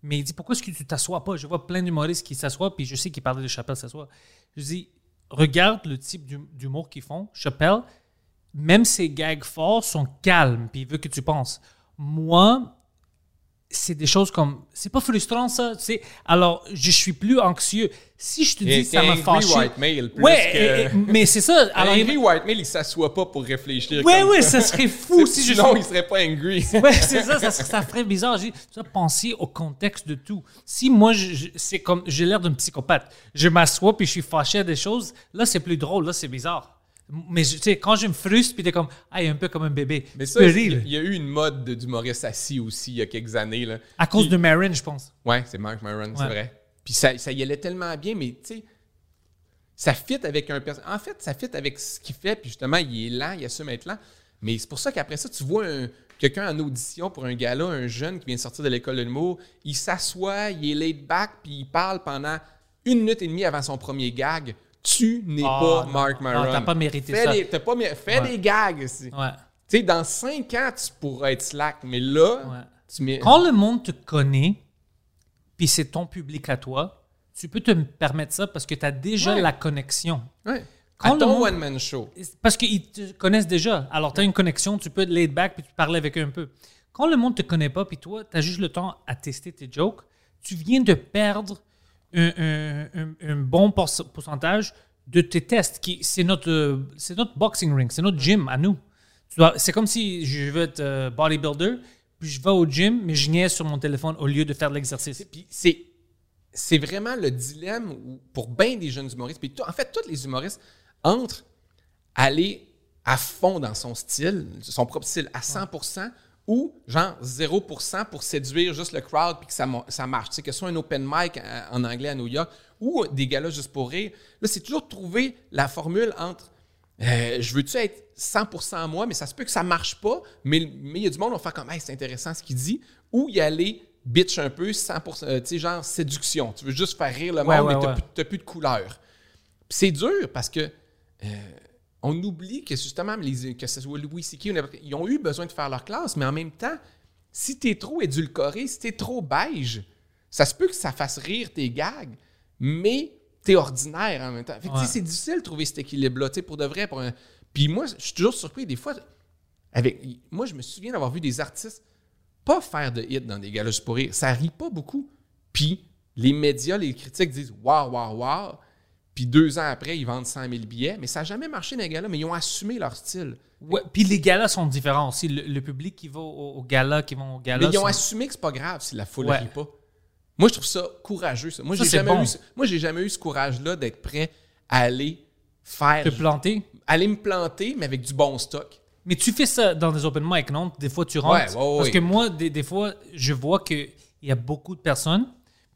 Mais il dit pourquoi est-ce que tu t'assois pas? Je vois plein d'humoristes qui s'assoient, puis je sais qu'ils parlaient de Chappelle s'assoit. Je dis regarde le type d'hum- d'humour qu'ils font. Chappelle, même ses gags forts sont calmes, puis il veut que tu penses. Moi, c'est des choses comme c'est pas frustrant ça sais alors je suis plus anxieux si je te dis ça m'a fâché white male plus ouais que... et- et- mais c'est ça alors Angry white male, il s'assoit pas pour réfléchir. Ouais, comme ouais, ça. ça serait fou si je suis- il serait pas angry. Ouais, c'est ça, ça, ça ferait bizarre. J'ai penser au contexte de tout. Si moi, je- c'est comme, j'ai l'air d'un psychopathe, je m'assois puis je suis fâché à des choses, là, c'est plus drôle, là, c'est bizarre. Mais tu sais, quand je me frustre puis t'es comme, ah, il est un peu comme un bébé. Mais ça, il y, a- eu une mode de- d'humoriste assis aussi il y a quelques années. Là. À cause Puis- de Marin, je pense. Ouais, c'est Mark Maron, c'est Ouais. vrai. Puis ça, ça y allait tellement bien, mais tu sais, ça fit avec un personnage. En fait, ça fit avec ce qu'il fait, puis justement, il est lent, il assume être lent. Mais c'est pour ça qu'après ça, tu vois un- quelqu'un en audition pour un gala, un jeune qui vient de sortir de l'école de l'humour, il s'assoit, il est laid back, puis il parle pendant une minute et demie avant son premier gag. Tu n'es Ah, pas non. Mark Maron. t'as pas mérité Fais ça. des- t'as pas fais Ouais. des gags. aussi. Ouais. Tu sais, dans cinq ans, tu pourras être slack, mais là, Ouais. tu mets. Quand le monde te connaît, puis c'est ton public à toi, tu peux te permettre ça parce que tu as déjà la connexion. Quand à ton monde- one-man show. Parce qu'ils te connaissent déjà. Alors, tu as une connexion, tu peux être laid back puis tu parles avec eux un peu. Quand le monde te connaît pas, puis toi, tu as juste le temps à tester tes jokes, tu viens de perdre un, un- un- un bon pour- pourcentage de tes tests. qui C'est notre, c'est notre boxing ring, c'est notre gym à nous. C'est comme si je veux être euh, bodybuilder, puis je vais au gym, mais je niaise sur mon téléphone au lieu de faire de l'exercice. Puis c'est c'est vraiment le dilemme pour bien des jeunes humoristes, puis en fait, tous les humoristes, entre aller à fond dans son style, son propre style, à 100%, ou genre 0% pour séduire juste le crowd puis que ça, marche. Tu sais, que ce soit un open mic euh, en anglais à New York ou des galas juste pour rire. Là, c'est toujours trouver la formule entre euh, je veux-tu être 100% moi, mais ça se peut que ça marche pas, mais mais il y a du monde qui va faire comme hey, c'est intéressant ce qu'il dit, ou y aller bitch un peu, 100%, euh, tu sais, genre séduction. Tu veux juste faire rire le Ouais, monde, ouais, mais t'as ouais. plus, de couleur. C'est dur parce que euh, on oublie que justement, les, que ce soit Louis C.K. ou n'importe- ils ont eu besoin de faire leur classe, mais en même temps, si t'es trop édulcoré, si t'es trop beige, ça se peut que ça fasse rire tes gags, mais t'es ordinaire en même temps. Fait que, tu sais, Ouais. c'est difficile de trouver cet équilibre-là, tu sais, pour de vrai. Pour un... Puis moi, je suis toujours surpris, des fois, avec... moi, je me souviens d'avoir vu des artistes pas faire de hit dans des galas pour rire. Ça rit pas beaucoup. Puis les médias, les critiques disent waouh, waouh, waouh. Puis deux ans après, ils vendent 100 000 billets. Mais ça n'a jamais marché dans les galas, mais ils ont assumé leur style. Ouais, puis les galas sont différents aussi. Le, le public qui va au, au gala, qui vont au gala. Mais ils ont sont- assumé que c'est pas grave si la foule ne Ouais. rit pas. Moi, je trouve ça courageux. Ça. Moi, j'ai jamais, bon. jamais eu ce courage-là d'être prêt à aller faire. te planter? aller me planter, mais avec du bon stock. Mais tu fais ça dans des open mic, non? Des fois, tu rentres? Ouais. Parce que moi, des, des fois, je vois qu'il y a beaucoup de personnes,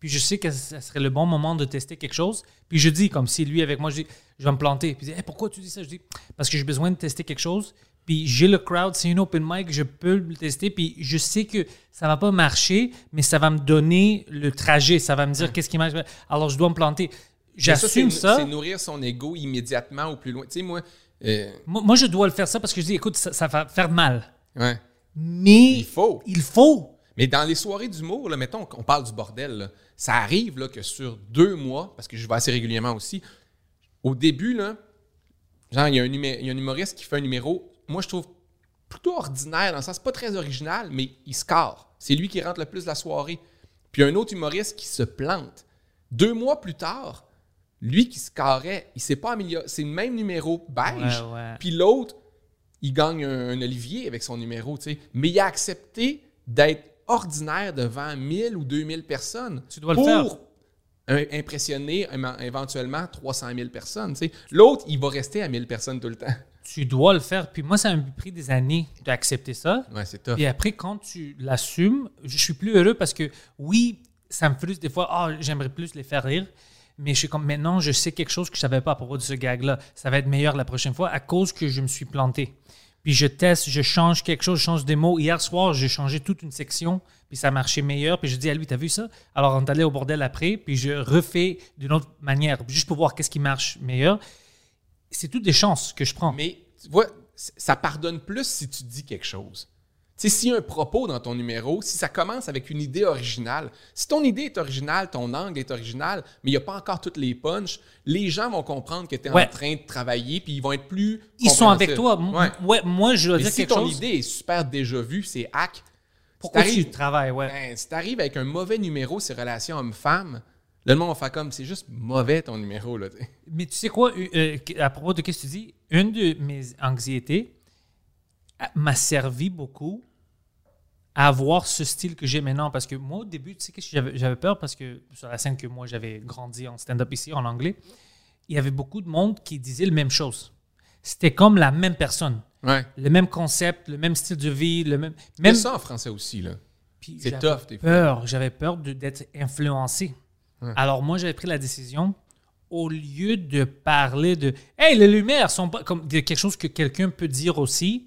puis je sais que ça serait le bon moment de tester quelque chose. Puis je dis, comme si lui avec moi, je dis, je vais me planter. Puis il dit, Hey, pourquoi tu dis ça? Je dis, parce que j'ai besoin de tester quelque chose. Puis j'ai le crowd, c'est une open mic, je peux le tester. Puis je sais que ça va pas marcher, mais ça va me donner le trajet. Ça va me dire qu'est-ce qui marche. Alors je dois me planter. J'assume ça. C'est nourrir son ego immédiatement au plus loin. Tu sais, moi, euh, Moi, moi, je dois le faire ça parce que je dis, écoute, ça, ça va faire mal. Ouais. Mais Il faut. Il faut. Mais dans les soirées d'humour, mettons qu'on parle du bordel, là, ça arrive là, que sur deux mois, parce que je vais assez régulièrement aussi, au début, là, genre, il y, a un il y a humoriste qui fait un numéro, moi je trouve plutôt ordinaire, dans le sens pas très original, mais il score. C'est lui qui rentre le plus la soirée. Puis un autre humoriste qui se plante. Deux mois plus tard, lui qui scorait, il s'est pas amélioré. C'est le même numéro beige. Ouais, ouais. Puis l'autre, il gagne un, un Olivier avec son numéro, tu sais. Mais il a accepté d'être ordinaire devant 1000 ou 2000 personnes. Tu dois le pour faire. un- impressionner éventuellement 300 000 personnes. L'autre, il va rester à 1000 personnes tout le temps. Tu dois le faire. Puis moi, ça m'a pris des années d'accepter ça. Ouais, c'est tough. Et après, quand tu l'assumes, je suis plus heureux parce que oui, ça me frustre des fois. Ah, j'aimerais plus les faire rire. Mais je suis comme maintenant, je sais quelque chose que je savais pas à propos de ce gag-là. Ça va être meilleur la prochaine fois à cause que je me suis planté. Puis je teste, je change quelque chose, je change des mots. Hier soir, j'ai changé toute une section, puis ça marchait meilleur. Puis je dis à lui, t'as vu ça? Alors on est allé au bordel après, puis je refais d'une autre manière, juste pour voir qu'est-ce qui marche meilleur. C'est toutes des chances que je prends. Mais tu vois, ça pardonne plus si tu dis quelque chose. Tu sais, s'il y a un propos dans ton numéro, si ça commence avec une idée originale, si ton idée est originale, ton angle est original, mais il n'y a pas encore toutes les punches, les gens vont comprendre que tu es Ouais. en train de travailler, puis ils vont être plus. Ils sont avec toi. Ouais. ouais, moi, je Mais dire si quelque ton chose. idée est super déjà vue, c'est hack. Pourquoi si tu travailles, ouais. Ben, si t'arrives avec un mauvais numéro, c'est relations homme-femme, le monde va faire comme, c'est juste mauvais ton numéro, là, tu. Mais tu sais quoi, euh, euh, à propos de ce que tu dis, une de mes anxiétés m'a servi beaucoup à avoir ce style que j'ai maintenant. Parce que moi, au début, tu sais que j'avais peur? Parce que sur la scène que moi, j'avais grandi en stand-up ici, en anglais, il y avait beaucoup de monde qui disait la même chose. C'était comme la même personne. Ouais. Le même concept, le même style de vie, le même... Même ça en français aussi, là. c'est tough, des peur. J'avais peur d'être influencé. Alors moi, j'avais pris la décision, au lieu de parler de « Hey, les lumières sont pas... » comme de quelque chose que quelqu'un peut dire aussi,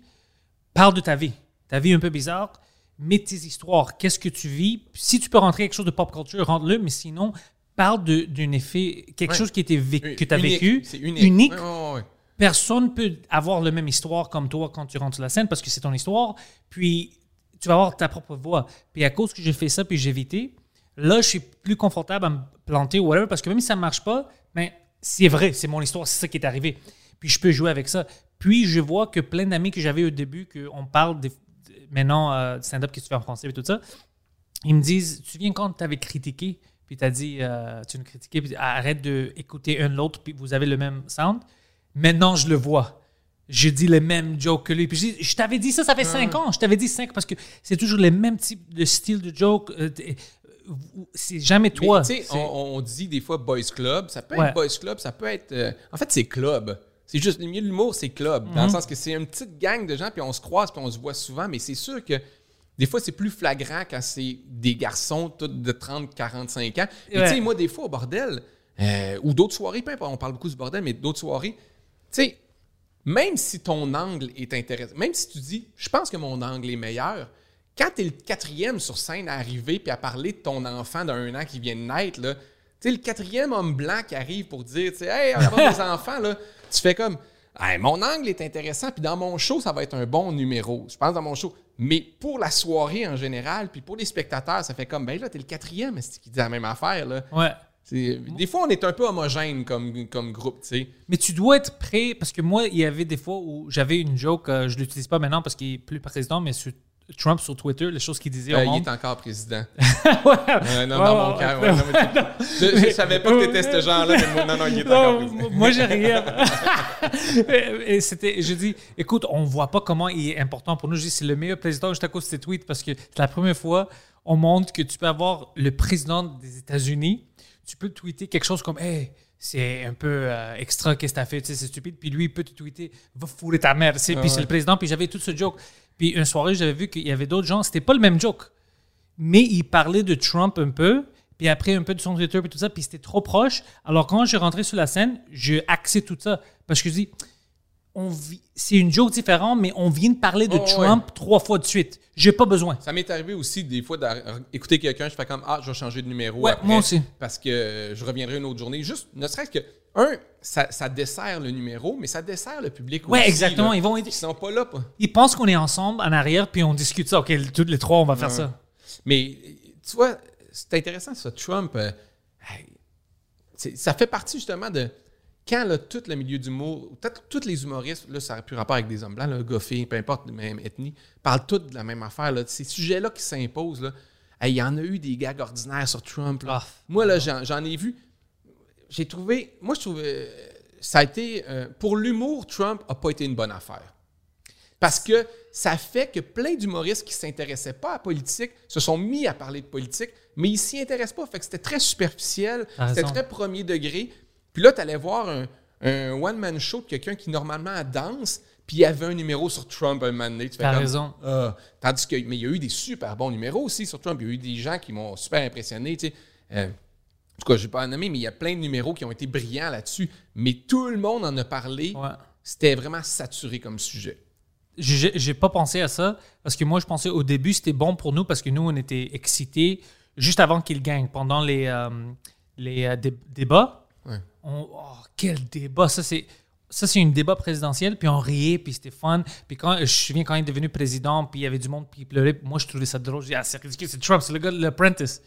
parle de ta vie. Ta vie est un peu bizarre, mets tes histoires. Qu'est-ce que tu vis? Si tu peux rentrer quelque chose de pop culture, rentre-le, mais sinon, parle d'un effet, quelque Ouais. chose qui était vécu, que tu as Unique. vécu. C'est unique. Ouais. Personne peut avoir la même histoire comme toi quand tu rentres sur la scène parce que c'est ton histoire. Puis tu vas avoir ta propre voix. Puis à cause que j'ai fait ça puis j'ai évité, là, je suis plus confortable à me planter ou whatever parce que même si ça ne marche pas, ben, c'est vrai, c'est mon histoire, c'est ça qui est arrivé. Puis je peux jouer avec ça. Puis je vois que plein d'amis que j'avais au début, qu'on parle des- maintenant euh, stand-up que tu fais en français et tout ça, ils me disent, tu viens quand tu avais critiqué, puis tu as dit, euh, tu nous critiquais, puis arrête d'écouter un l'autre, puis vous avez le même sound. Maintenant, je le vois. Je dis les mêmes jokes que lui. Puis je, dis, je t'avais dit ça, ça fait cinq ans. Je t'avais dit cinq parce que c'est toujours les mêmes types de style de joke. euh, euh, c'est jamais toi. Mais, on, on dit des fois boys club. Ça peut Ouais. être boys club, ça peut être. euh, en fait, c'est club. C'est juste le milieu de l'humour, c'est club. Dans le Mhm. sens que c'est une petite gang de gens, puis on se croise, puis on se voit souvent. Mais c'est sûr que des fois, c'est plus flagrant quand c'est des garçons tous de 30, 45 ans. Et Ouais. tu sais, moi, des fois, au bordel, euh, ou d'autres soirées, peu importe, on parle beaucoup du bordel, mais d'autres soirées, tu sais, même si ton angle est intéressant, même si tu dis, je pense que mon angle est meilleur, quand tu es le quatrième sur scène à arriver puis à parler de ton enfant d'un an qui vient de naître, là, tu sais, le quatrième homme blanc qui arrive pour dire, tu sais, hey, avoir des enfants, là, tu fais comme, Hey, mon angle est intéressant, puis dans mon show, ça va être un bon numéro. Je pense dans mon show. Mais pour la soirée en général, puis pour les spectateurs, ça fait comme, ben là, t'es le quatrième, qui dit la même affaire, là? Ouais. Des fois, on est un peu homogène comme, comme groupe, tu sais. Mais tu dois être prêt parce que moi, il y avait des fois où j'avais une joke, euh, je l'utilise pas maintenant parce qu'il est plus président, mais sur Trump sur Twitter, les choses qu'il disait Euh, au il est encore président. Ouais. Non, Ouais, dans mon cœur. ouais. je, je savais pas que t'étais ce genre-là, mais non, non, il est encore président. moi, j'ai rien. et c'était, je dis, écoute, on voit pas comment il est important pour nous. Je dis, c'est le meilleur président juste à cause de ses tweets parce que c'est la première fois on montre que tu peux avoir le président des États-Unis, tu peux tweeter quelque chose comme, hey, c'est un peu euh, extra, qu'est-ce que t'as fait, tu sais, c'est stupide. Puis lui, il peut te tweeter, va fourrer ta mère. tu sais. puis c'est le président, puis j'avais tout ce joke. Puis une soirée, j'avais vu qu'il y avait d'autres gens, c'était pas le même joke mais il parlait de Trump un peu, puis après un peu de son Twitter, puis tout ça, puis c'était trop proche. Alors quand j'ai rentré sur la scène, j'ai axé tout ça, parce que je dis, c'est une joke différente, mais on vient de parler de Oh, Trump trois fois de suite. J'ai pas besoin. Ça m'est arrivé aussi des fois d'écouter quelqu'un, je fais comme Ah, je vais changer de numéro. Ouais, après moi aussi. Parce que je reviendrai une autre journée. Juste, ne serait-ce que, un, ça, ça dessert le numéro, mais ça dessert le public Ouais, aussi. exactement. là. Ils vont. Ils sont pas là. pas. Ils pensent qu'on est ensemble en arrière, puis on discute ça. OK, tous les trois, on va faire ça. Mais tu vois, c'est intéressant ça, Trump. euh, ça fait partie justement de quand là, tout le milieu d'humour, peut-être tous les humoristes, là, ça n'a plus rapport avec des hommes blancs, là, goffés, peu importe, de même ethnie, parlent tous de la même affaire. Là, ces sujets-là qui s'imposent, là, hey, il y en a eu des gags ordinaires sur Trump. là. Ah. Moi, là, j'en, j'en ai vu. J'ai trouvé. Moi, je trouvais. euh, Ça a été. euh, pour l'humour, Trump n'a pas été une bonne affaire. Parce que ça fait que plein d'humoristes qui ne s'intéressaient pas à la politique se sont mis à parler de politique, mais ils s'y intéressent pas. Fait que c'était très superficiel, c'était très premier degré. Puis là, tu allais voir un, un one-man show de quelqu'un qui normalement danse, puis il y avait un numéro sur Trump un moment donné. Tu comme, raison. Ah. tandis que, mais il y a eu des super bons numéros aussi sur Trump. Il y a eu des gens qui m'ont super impressionné. Tu sais. Euh, en tout cas, je ne vais pas en nommer, mais il y a plein de numéros qui ont été brillants là-dessus. Mais tout le monde en a parlé. Ouais. C'était vraiment saturé comme sujet. J'ai j'ai pas pensé à ça parce que moi, je pensais au début, c'était bon pour nous parce que nous, on était excités juste avant qu'il gagne, pendant les, euh, les euh, dé- débats. Ouais. On- oh, quel débat! Ça, c'est. Ça, c'est un débat présidentiel, puis on riait, puis c'était fun. Puis quand, je me souviens quand il est devenu président, puis il y avait du monde qui pleurait. Moi, je trouvais ça drôle. Je dis, ah, c'est ridicule, c'est Trump, c'est le gars de l'Apprentice.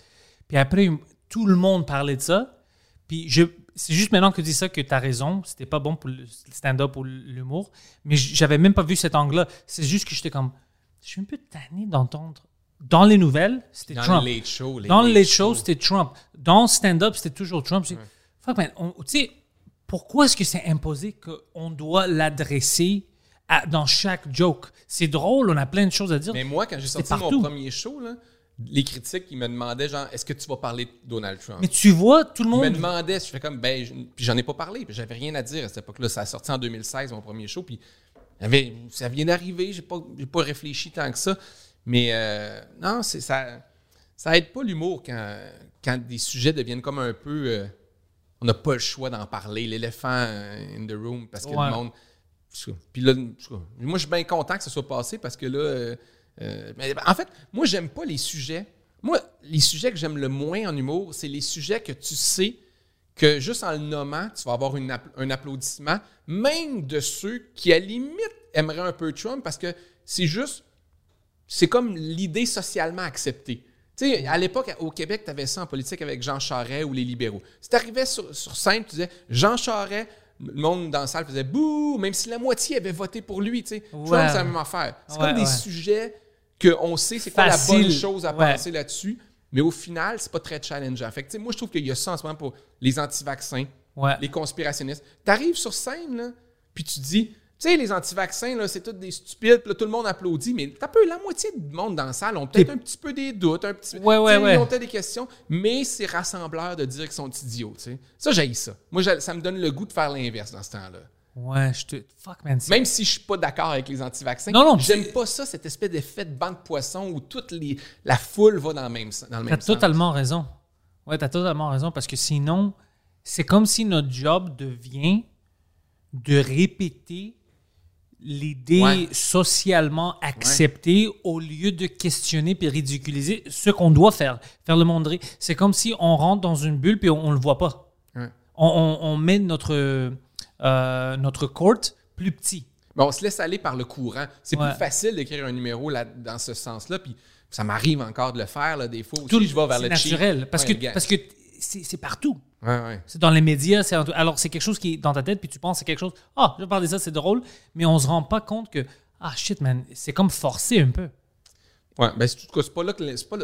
Puis après, tout le monde parlait de ça. Puis je, c'est juste maintenant que tu dis ça que tu as raison. C'était pas bon pour le stand-up ou l'humour. Mais j'avais même pas vu cet angle-là. C'est juste que j'étais comme. Je suis un peu tanné d'entendre. Dans les nouvelles, c'était Dans Trump. les Dans le late late show, c'était Trump. Dans le stand-up, c'était toujours Trump. Fuck, man, on- Tu sais, pourquoi est-ce que c'est imposé qu'on doit l'adresser à- dans chaque joke? C'est drôle, on a plein de choses à dire. Mais moi, quand j'ai sorti partout. mon premier show, là, les critiques, ils me demandaient genre, est-ce que tu vas parler de Donald Trump? Mais tu vois, tout le Ils me monde. demandaient, je fais comme, ben, je- puis j'en ai pas parlé, puis j'avais rien à dire à cette époque-là. Ça a sorti en 2016, mon premier show, puis ça vient d'arriver, j'ai pas, j'ai pas réfléchi tant que ça. Mais euh, non, c'est, ça, ça aide pas l'humour quand, quand des sujets deviennent comme un peu. euh, on n'a pas le choix d'en parler, l'éléphant euh, in the room, parce que Ouais. le monde. Puis là, moi, je suis bien content que ça soit passé parce que là. euh, euh, mais en fait, moi, j'aime pas les sujets. Moi, les sujets que j'aime le moins en humour, c'est les sujets que tu sais que juste en le nommant, tu vas avoir une un applaudissement, même de ceux qui, à la limite, aimeraient un peu Trump parce que c'est juste. C'est comme l'idée socialement acceptée. Tu sais, à l'époque, au Québec, tu avais ça en politique avec Jean Charest ou les libéraux. Si tu arrivais sur, sur scène, tu disais Jean Charest, le monde dans la salle faisait bouh, même si la moitié avait voté pour lui. Tu sais. Trump, c'est la même affaire. C'est Ouais, comme des ouais. sujets qu'on sait c'est quoi la bonne chose à Ouais. penser là-dessus, mais au final, c'est pas très challengeant. Fait que, moi, je trouve qu'il y a ça en ce moment pour les anti-vaccins, les conspirationnistes. Tu arrives sur scène, là, puis tu dis, sais, les anti-vaccins, là, c'est tous des stupides, là, tout le monde applaudit, mais t'as peu, la moitié du monde dans la salle ont peut-être un petit peu des doutes, un petit Ouais, ouais, ouais. Ils ont peut-être des questions, mais c'est rassembleur de dire qu'ils sont idiots, tu sais. Ça, j'ai ça. Moi, ça me donne le goût de faire l'inverse dans ce temps-là. Ouais, je te. Fuck, man. Même si je suis pas d'accord avec les anti-vaccins, Non, non, j'aime pas ça, cette espèce d'effet de banc de poisson où toute les, la foule va dans le même, dans le T'as même sens. totalement raison. Ouais, t'as totalement raison parce que sinon, c'est comme si notre job devient de répéter l'idée Ouais. socialement acceptée au lieu de questionner puis ridiculiser ce qu'on doit faire, faire le monde rire. C'est comme si on rentre dans une bulle puis on, on le voit pas. Ouais. On, on- on met notre, euh, notre court plus petit. Mais on se laisse aller par le courant. C'est plus facile d'écrire un numéro là, dans ce sens-là. Puis ça m'arrive encore de le faire là, des fois. Aussi, Tout le- je vais vers le cheap. naturel parce que, parce que c'est partout. Ouais, ouais. C'est dans les médias. c'est en Alors, c'est quelque chose qui est dans ta tête, puis tu penses que c'est quelque chose. Ah, je parle de ça, c'est drôle, mais on se rend pas compte que. Ah, shit, man, c'est comme forcé un peu. Ouais, ben, c'est, en tout cas, c'est pas là que, c'est pas,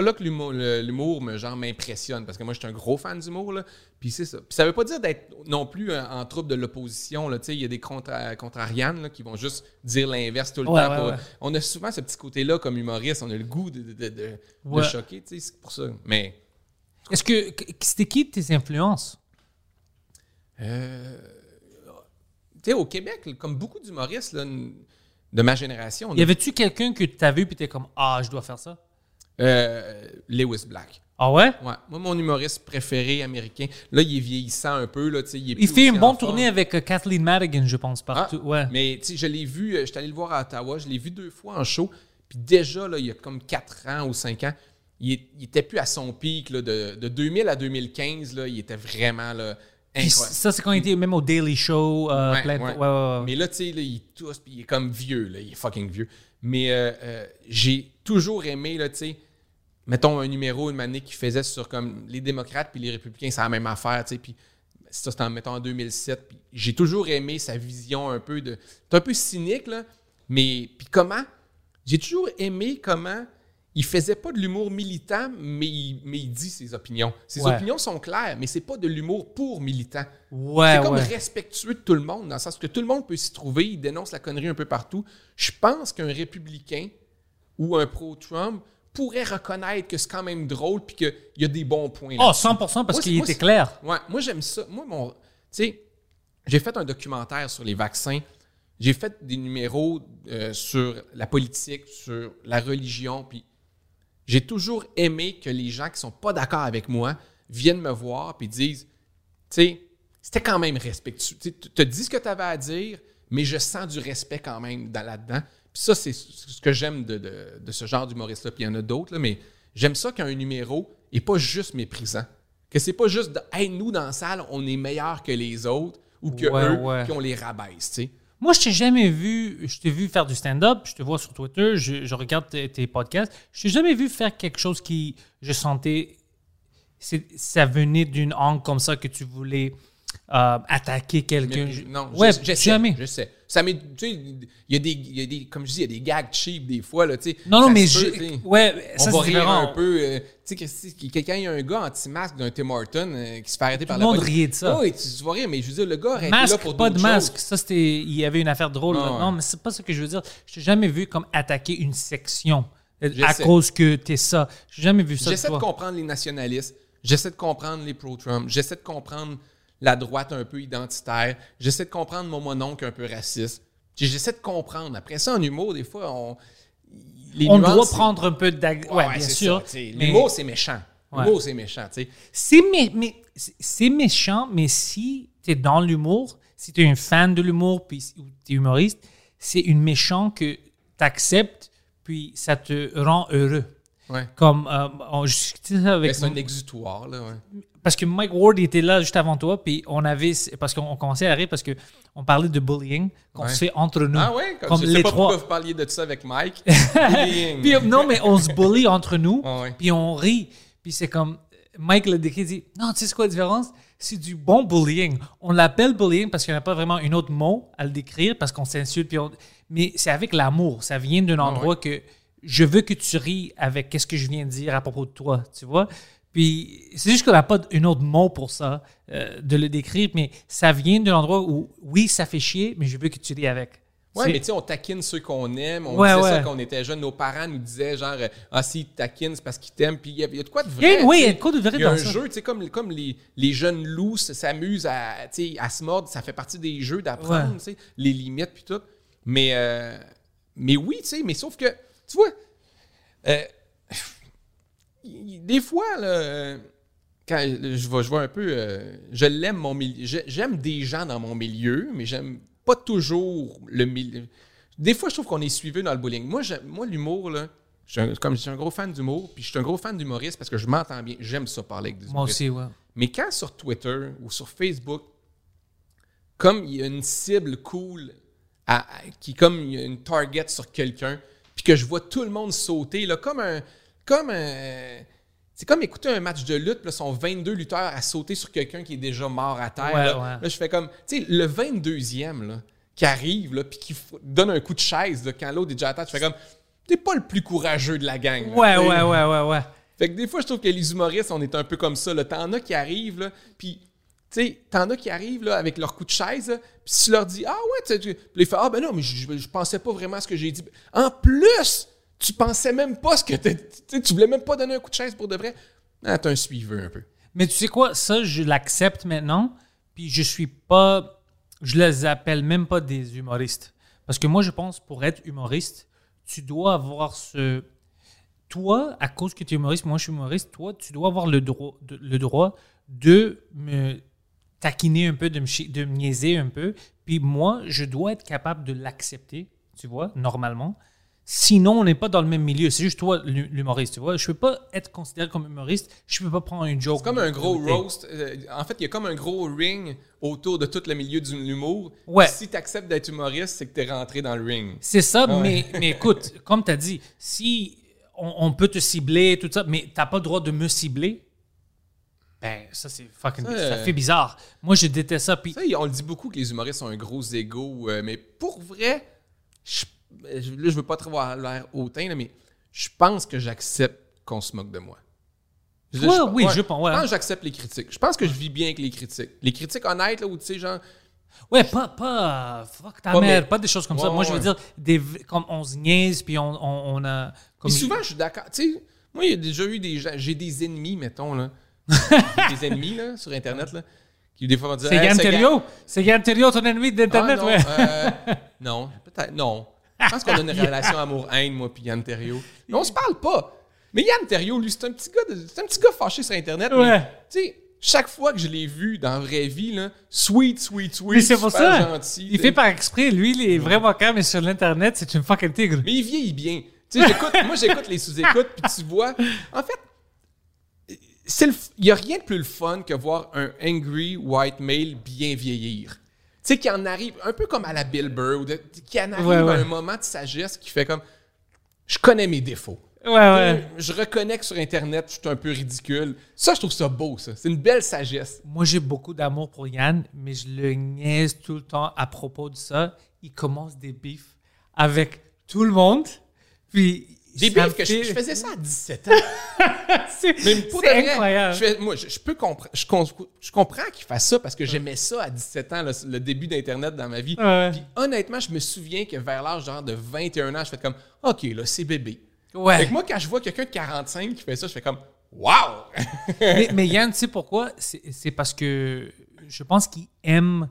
là que l'humour, me, genre, m'impressionne. Parce que moi, je suis un gros fan d'humour. Là, puis c'est ça. Puis ça veut pas dire d'être non plus euh, en troupe de l'opposition. là. Tu sais, Il y a des contra- contrarianes là, qui vont juste dire l'inverse tout le Ouais, temps. ouais, pour- ouais. On a souvent ce petit côté-là comme humoriste. On a le goût de, de, choquer. tu sais, C'est pour ça. Mais. Est-ce que. C'était qui tes influences? Euh, tu sais, au Québec, comme beaucoup d'humoristes là, de ma génération, on Y avait-tu quelqu'un que tu as vu, puis t'es comme Ah, je dois faire ça? Euh, Lewis Black. Ah ouais? Ouais. Moi, mon humoriste préféré américain, là, il est vieillissant un peu. Là, tu il est Il fait une bonne tournée avec euh, Kathleen Madigan, je pense, Ah, partout. ouais. Mais tu je l'ai vu, euh, j'étais allé le voir à Ottawa, je l'ai vu deux fois en show. Puis déjà, là, il y a comme 4 ans ou 5 ans, il, est- il était plus à son pic. Là, de, de 2000 à 2015, là, il était vraiment là, incroyable. ça, c'est quand il était même au Daily Show. euh, Ouais, plein de- ouais. ouais, ouais, ouais. Mais là, tu sais, il tousse, puis il est comme vieux, là, il est fucking vieux. Mais euh, euh, j'ai toujours aimé, tu sais, mettons un numéro, une année qui faisait sur comme les démocrates puis les républicains, c'est la même affaire, tu sais, puis ça, c'était en, mettons, en 2007. Puis j'ai toujours aimé sa vision un peu de... C'est un peu cynique, là, mais... Puis comment... J'ai toujours aimé comment il faisait pas de l'humour militant, mais il, mais il dit ses opinions. Ses Ouais. opinions sont claires, mais c'est pas de l'humour pour militants. Ouais, C'est comme ouais. respectueux de tout le monde, dans le sens que tout le monde peut s'y trouver, il dénonce la connerie un peu partout. Je pense qu'un républicain ou un pro-Trump pourrait reconnaître que c'est quand même drôle puis qu'il y a des bons points. Oh, là-dessus. 100% parce qu'il était clair. Ouais, moi j'aime ça. Moi, mon. Tu sais, j'ai fait un documentaire sur les vaccins. J'ai fait des numéros euh, sur la politique, sur la religion, puis j'ai toujours aimé que les gens qui sont pas d'accord avec moi viennent me voir puis disent, tu sais, c'était quand même respectueux. Tu as dit ce que tu avais à dire, mais je sens du respect quand même dans- là-dedans. Puis ça, c'est ce que j'aime de, de- de ce genre d'humoriste-là. Puis il y en a d'autres, mais j'aime ça qu'un numéro n'est pas juste méprisant. Que c'est pas juste de, hey, nous, dans la salle, on est meilleurs que les autres ou que Ouais, eux, ouais. puis on les rabaisse, tu sais. Moi, je t'ai jamais vu, je t'ai vu faire du stand-up, je te vois sur Twitter, je, regarde tes, podcasts. Je t'ai jamais vu faire quelque chose qui, je sentais, ça venait d'une angle comme ça que tu voulais euh, attaquer quelqu'un. Non, ouais, je, je sais, jamais. Je sais. Ça m'est- tu sais, il y a des, y a des, comme je dis, il y a des gags cheap des fois, là, tu sais. Non, non, mais je, ouais, On ça va rire un peu. euh, tu sais, quelqu'un, il y a un gars anti-masque d'un Tim Horton euh, qui se fait arrêter par le la monde riait de ça. Oui, tu, tu vas rire, mais je veux dire, le gars été là Masque, pour pas de masque. choses. Ça, c'était. Il y avait une affaire drôle. Ouais. Non, mais c'est pas ce que je veux dire. Je t'ai jamais vu comme attaquer une section Je à sais. cause que t'es ça. J'ai jamais vu ça. de J'essaie de toi. comprendre les nationalistes. J'essaie de comprendre les pro-Trump. J'essaie de comprendre la droite un peu identitaire. J'essaie de comprendre mon mononcle un peu raciste. J'essaie de comprendre. Après ça, en humour, des fois, on. les On nuances, doit prendre un peu d'ag... Ouais, bien sûr. mais- L'humour, c'est méchant. Ouais. L'humour, c'est méchant. C'est mé- mais c'est- méchant, mais si tu es dans l'humour, si tu es un fan de l'humour, puis tu es humoriste, c'est une méchant que tu acceptes, puis ça te rend heureux. Ouais. Comme euh, on- je avec c'est un exutoire, là, ouais. Parce que Mike Ward était là juste avant toi, puis on avait parce qu'on commençait à rire parce que on parlait de bullying qu'on Ouais. se fait entre nous, Ah ouais? Comme, comme je les sais pas trois. pourquoi vous parliez de ça avec Mike. Puis, non, mais on se bully entre nous, Ah ouais. puis on rit. Puis c'est comme, Mike le décrit, dit, non, tu sais quoi la différence? C'est du bon bullying. On l'appelle bullying parce qu'il n'y a pas vraiment un autre mot à le décrire, parce qu'on s'insulte. Puis on- Mais c'est avec l'amour. Ça vient d'un endroit que je veux que tu ris avec qu'est-ce que je viens de dire à propos de toi, tu vois? Puis c'est juste qu'on n'a pas un autre mot pour ça, euh, de le décrire, mais ça vient d'un endroit où, oui, ça fait chier, mais je veux que tu ris avec. Ouais, mais tu sais, on taquine ceux qu'on aime. On Ouais, disait ça quand on était jeunes. Nos parents nous disaient genre, ah, s'ils te taquinent, c'est parce qu'ils t'aiment. Puis il y, a- il y a de quoi de vrai. oui, il y a de quoi de vrai Il y a dans un ça. jeu, tu sais, comme, comme les, les jeunes loups s'amusent à, à se mordre. Ça fait partie des jeux d'apprendre, Ouais. tu sais, les limites puis tout. Mais, euh, mais oui, tu sais, mais sauf que, tu vois, euh, des fois, là, euh, quand je vois, je vois un peu, euh, je l'aime mon milieu. J'aime des gens dans mon milieu, mais j'aime pas toujours le milieu. Des fois, je trouve qu'on est suivi dans le bullying. Moi, moi l'humour, là, je suis un- comme je suis un gros fan d'humour, puis je suis un gros fan d'humoriste parce que je m'entends bien. J'aime ça parler avec des Moi humoristes. aussi, ouais. Mais quand sur Twitter ou sur Facebook, comme il y a une cible cool, à- à- qui comme il y a une target sur quelqu'un, puis que je vois tout le monde sauter, là, comme un. Comme un. C'est comme écouter un match de lutte, là, sont 22 lutteurs à sauter sur quelqu'un qui est déjà mort à terre. Ouais, là. ouais. Là, je fais comme. Tu sais, le 22e, là, qui arrive, là, puis qui donne un coup de chaise, là, quand l'autre est déjà à terre, je fais comme. T'es pas le plus courageux de la gang. Ouais, ouais, ouais, ouais, ouais. Fait que des fois, je trouve que les humoristes, on est un peu comme ça. là. T'en as qui arrivent, là, puis, tu sais, t'en as qui arrivent là, avec leur coup de chaise, puis tu leur dis, ah ouais, tu ils font, ah ben non, mais je pensais pas vraiment à ce que j'ai dit. En plus, tu pensais même pas ce que tu tu voulais même pas donner un coup de chaise pour de vrai. Ah, t'es un suiveur un peu. Mais tu sais quoi, ça, je l'accepte maintenant, puis je suis pas. Je les appelle même pas des humoristes. Parce que moi, je pense, pour être humoriste, tu dois avoir ce. toi, à cause que tu es humoriste, moi je suis humoriste, toi, tu dois avoir le droit de, le droit de me taquiner un peu, de me, de me niaiser un peu. Puis moi, je dois être capable de l'accepter, tu vois, normalement. Sinon, on n'est pas dans le même milieu. C'est juste toi, l'hu- l'humoriste, tu vois. Je peux pas être considéré comme humoriste. Je peux pas prendre une joke. C'est comme un gros roast. euh, en fait, il y a comme un gros ring autour de tout le milieu de l'humour. Ouais. Si tu acceptes d'être humoriste, c'est que tu es rentré dans le ring. C'est ça, ouais. mais, mais écoute, comme tu as dit, si on, on peut te cibler, tout ça, mais t'as pas le droit de me cibler, ben ça c'est fucking Ça, ça, euh, fait bizarre. Moi je déteste ça. Puis Ça, on le dit beaucoup que les humoristes ont un gros ego, euh, mais pour vrai, je- là, je veux pas trop avoir l'air hautain, là, mais je pense que j'accepte qu'on se moque de moi. Je- Ouais, je- oui, je pense, ouais. Je pense que j'accepte les critiques. Je pense que je vis bien avec les critiques. Les critiques honnêtes, là, où tu sais, genre, ouais, pas pas fuck ta Pas, mère, mais- pas des choses comme ça. Moi je veux dire des comme on se niaise puis on, on, on a comme Puis souvent, je suis d'accord. Tu sais, moi, il y a déjà eu des gens. J'ai des ennemis, mettons, là. Des ennemis, là, sur Internet, là. Qui des fois vont dire. c'est Hey, Yann c'est Yann ton ennemi Ah, d'internet, non, ouais. euh, non, peut-être. Non. Je pense qu'on a une relation amour-haine, moi, puis Yann Terriot. Mais on se parle pas. Mais Yann Terriot, lui, c'est un petit gars, de- c'est un petit gars fâché sur Internet. Ouais. Tu sais, chaque fois que je l'ai vu dans la vraie vie, là, sweet, sweet, sweet. Mais c'est pour super ça. gentil. il fait par exprès, lui il est vraiment calme mais sur l'internet, c'est une fucking tigre. Mais il vieillit bien. Tu sais, j'écoute, moi, j'écoute les sous-écoutes, puis tu vois. En fait, il n'y a rien de plus le fun que voir un angry white male bien vieillir. Sais, qui en arrive, un peu comme à la Bill Burr, ou de- qui en arrive Ouais, ouais. à un moment de sagesse qui fait comme Je connais mes défauts. Ouais ouais. Je reconnais que sur Internet, je suis un peu ridicule. Ça, je trouve ça beau, ça. C'est une belle sagesse. Moi, j'ai beaucoup d'amour pour Yann, mais je le niaise tout le temps à propos de ça. Il commence des bifs avec tout le monde. Puis. Des bifs que je, faisais ça à 17 ans. C'est vrai, incroyable. je fais- moi, je, je peux comprendre. Je, comprends qu'il fasse ça parce que j'aimais ça à 17 ans, le, le début d'Internet dans ma vie. Ouais. Puis honnêtement, je me souviens que vers l'âge genre de 21 ans, je fais comme OK, là, c'est bébé. Ouais. Fait que moi, quand je vois quelqu'un de 45 qui fait ça, je fais comme Wow! mais, mais Yann, tu sais pourquoi? C'est c'est parce que je pense qu'il aime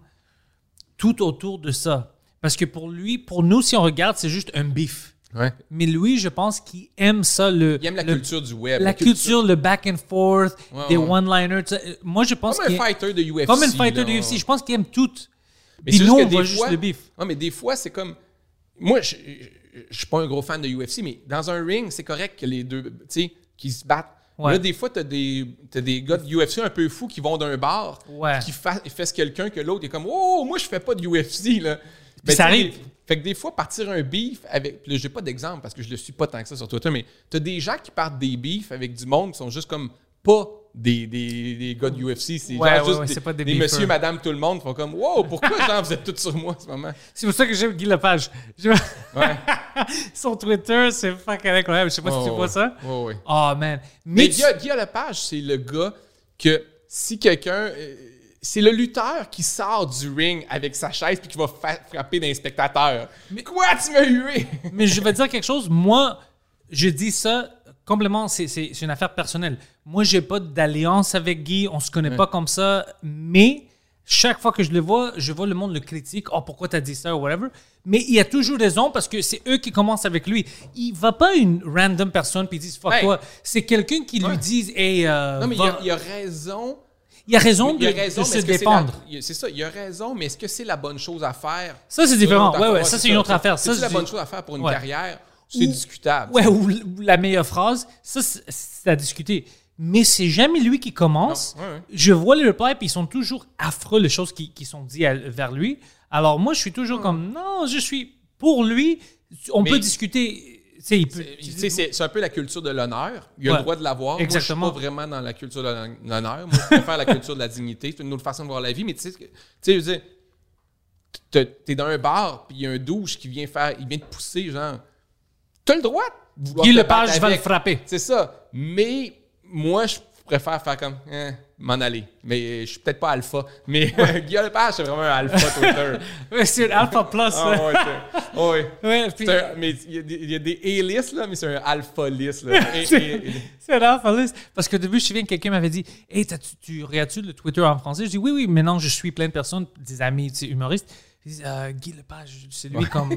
tout autour de ça. Parce que pour lui, pour nous, si on regarde, c'est juste un bif. Ouais. Mais lui, je pense qu'il aime ça, le, Il aime la le- culture du web. la culture, le back and forth, Ouais, des ouais. one-liners. tu. Moi, je pense Comme un qu'il fighter de UFC. comme un fighter là, de. UFC. Je pense qu'il aime tout. Mais Puis c'est nous, juste on que voit des juste le bif. Ouais, mais des fois, c'est comme. Moi, je, je, je suis pas un gros fan de UFC, mais dans un ring, c'est correct que les deux, tu sais, qui se battent. Ouais. Là, des fois, t'as des, t'as des gars de UFC un peu fous qui vont d'un bar, Ouais. qui fa- fessent quelqu'un que l'autre est comme Oh, moi, je fais pas de UFC, là. Ben, ça tu arrive. Fait que des fois, partir un beef avec. Là, j'ai pas d'exemple parce que je le suis pas tant que ça sur Twitter, mais t'as des gens qui partent des beefs avec du monde qui sont juste comme pas des, des, des gars de UFC. C'est Ouais, genre ouais, juste ouais, des, pas des des monsieur, madame, tout le monde font comme Wow, pourquoi, genre, vous êtes tous sur moi en ce moment? C'est pour ça que j'aime Guy Lepage. Je-. Son Twitter, c'est fucking incroyable. Je sais pas si tu vois ça. Ouais, ouais. Oh, man. Mais Mais, Guy, Guy Lepage, c'est le gars que si quelqu'un. euh, c'est le lutteur qui sort du ring avec sa chaise puis qui va frapper d'un spectateur. Mais quoi, tu m'as hué? mais je vais te dire quelque chose. Moi, je dis ça complètement, c'est- une affaire personnelle. Moi, j'ai pas d'alliance avec Guy. On se connaît pas comme ça. Mais chaque fois que je le vois, je vois le monde le critique. Oh, pourquoi t'as dit ça ou whatever? Mais il a toujours raison parce que c'est eux qui commencent avec lui. Il va pas une random personne puis ils disent fuck Hey. toi. C'est quelqu'un qui Ouais. lui dit hey, euh, Non, mais il va- il a raison. Il a raison de, Il a raison, de se que c'est il- ça, il a raison, mais est-ce que c'est la bonne chose à faire? Ça, c'est différent. Ouais, ouais, ça, c'est une autre affaire. C'est la bonne chose à faire pour une Ouais. carrière? C'est discutable. Ouais, ou, la meilleure phrase, ça, c'est à discuter. Mais c'est jamais lui qui commence. Non, ouais, ouais. Je vois les replies, puis ils sont toujours affreux, les choses qui, qui sont dites à- vers lui. Alors moi, je suis toujours comme, non, je suis pour lui. On Mais- peut discuter. C'est un peu la culture de l'honneur. Il a Ouais. le droit de l'avoir. Exactement. Moi, je suis pas vraiment dans la culture de l'honneur. Moi, je préfère la culture de la dignité. C'est une autre façon de voir la vie. Mais tu sais, tu sais, je veux dire, t'es dans un bar, puis il y a un douche qui vient faire, il vient te pousser, genre, t'as le droit de vouloir Guy Lepage va le frapper. C'est ça. Mais moi, je préfère faire comme, eh, m'en aller. Mais je suis peut-être pas alpha. Mais Guy Lepage, c'est vraiment un alpha Twitter. Ouais, c'est un Alpha Plus. Ah, là. ouais, ouais. Ouais, puis- un- mais il y a des, il y a des A-list, là, mais c'est un et- et- C'est un Alpha List. Parce qu'au début, je me souviens que quelqu'un m'avait dit Hey, tu regardes-tu le Twitter en français Je dis Oui, oui, maintenant je suis plein de personnes, des amis tu sais, humoristes. Ils disent euh, Guy Lepage, c'est lui comme.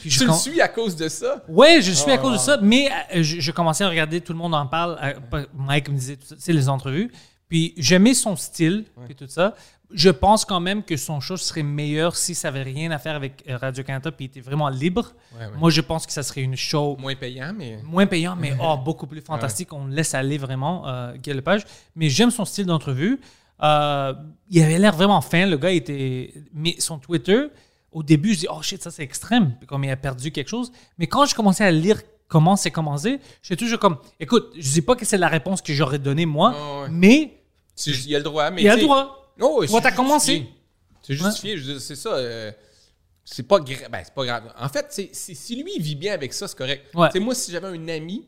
Puis je tu le com- suis à cause de ça? Ouais, je suis à Oh. cause de ça, mais euh, je, je commençais à regarder, tout le monde en parle. euh, Mike me disait, tu sais, les entrevues. Puis j'aimais son style, et tout ça. Je pense quand même que son show serait meilleur si ça avait rien à faire avec euh, Radio-Canada, puis il était vraiment libre. Ouais, ouais. Moi, je pense que ça serait une show Moins payant, mais. moins payant, mais oh, beaucoup plus fantastique. On le laisse aller vraiment, euh, Guy Lepage. Mais j'aime son style d'entrevue. Euh, il avait l'air vraiment fin, le gars était. Mais son Twitter, au début, je dis oh shit, ça c'est extrême, puis comme il a perdu quelque chose. Mais quand je commençais à lire comment c'est commencé, j'étais toujours comme écoute, je dis pas que c'est la réponse que j'aurais donnée moi, Ouais, ouais. mais Il y a le droit, mais. il a le droit. Oh, Toi, t'as c'est commencé. justifié. C'est justifié, ça. euh, c'est pas, gra- ben, c'est pas grave. En fait, si lui il vit bien avec ça, c'est correct. Ouais. Tu sais, moi, si j'avais un ami,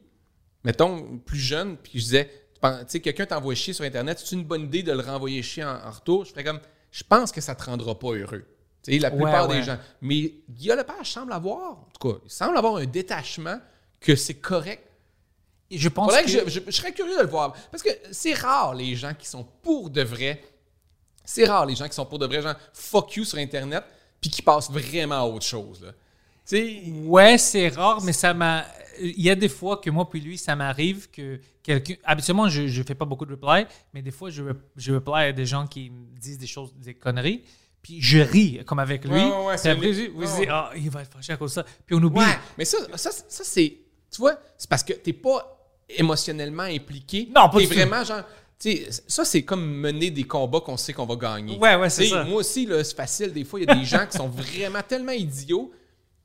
mettons, plus jeune, puis je disais, tu sais, quelqu'un t'envoie chier sur Internet, c'est une bonne idée de le renvoyer chier en, en retour? Je ferais comme, je pense que ça te rendra pas heureux. La plupart ouais. des gens. Mais Guillaume Lepage semble avoir, en tout cas, il semble avoir un détachement que c'est correct je pense que, que je, je- je serais curieux de le voir. Parce que c'est rare les gens qui sont pour de vrai. C'est rare les gens qui sont pour de vrai, genre fuck you sur Internet, puis qui passent vraiment à autre chose. Là. Ouais, c'est rare, mais ça m'a. Il y a des fois que moi puis lui, ça m'arrive que quelqu'un. Habituellement, je ne fais pas beaucoup de reply, mais des fois, je, je reply à des gens qui me disent des choses, des conneries, puis je ris comme avec lui. Ouais, c'est après, vous dis, ah, il va être fâché à cause de ça. Puis on oublie. ouais. Mais ça, ça, ça, c'est. Tu vois, c'est parce que t'es pas émotionnellement impliqué. Non, pas T'es du tout. vraiment genre. tu sais, ça, c'est comme mener des combats qu'on sait qu'on va gagner. Ouais, ouais, c'est ça. Moi aussi, c'est facile. Des fois, il y a des gens qui sont vraiment tellement idiots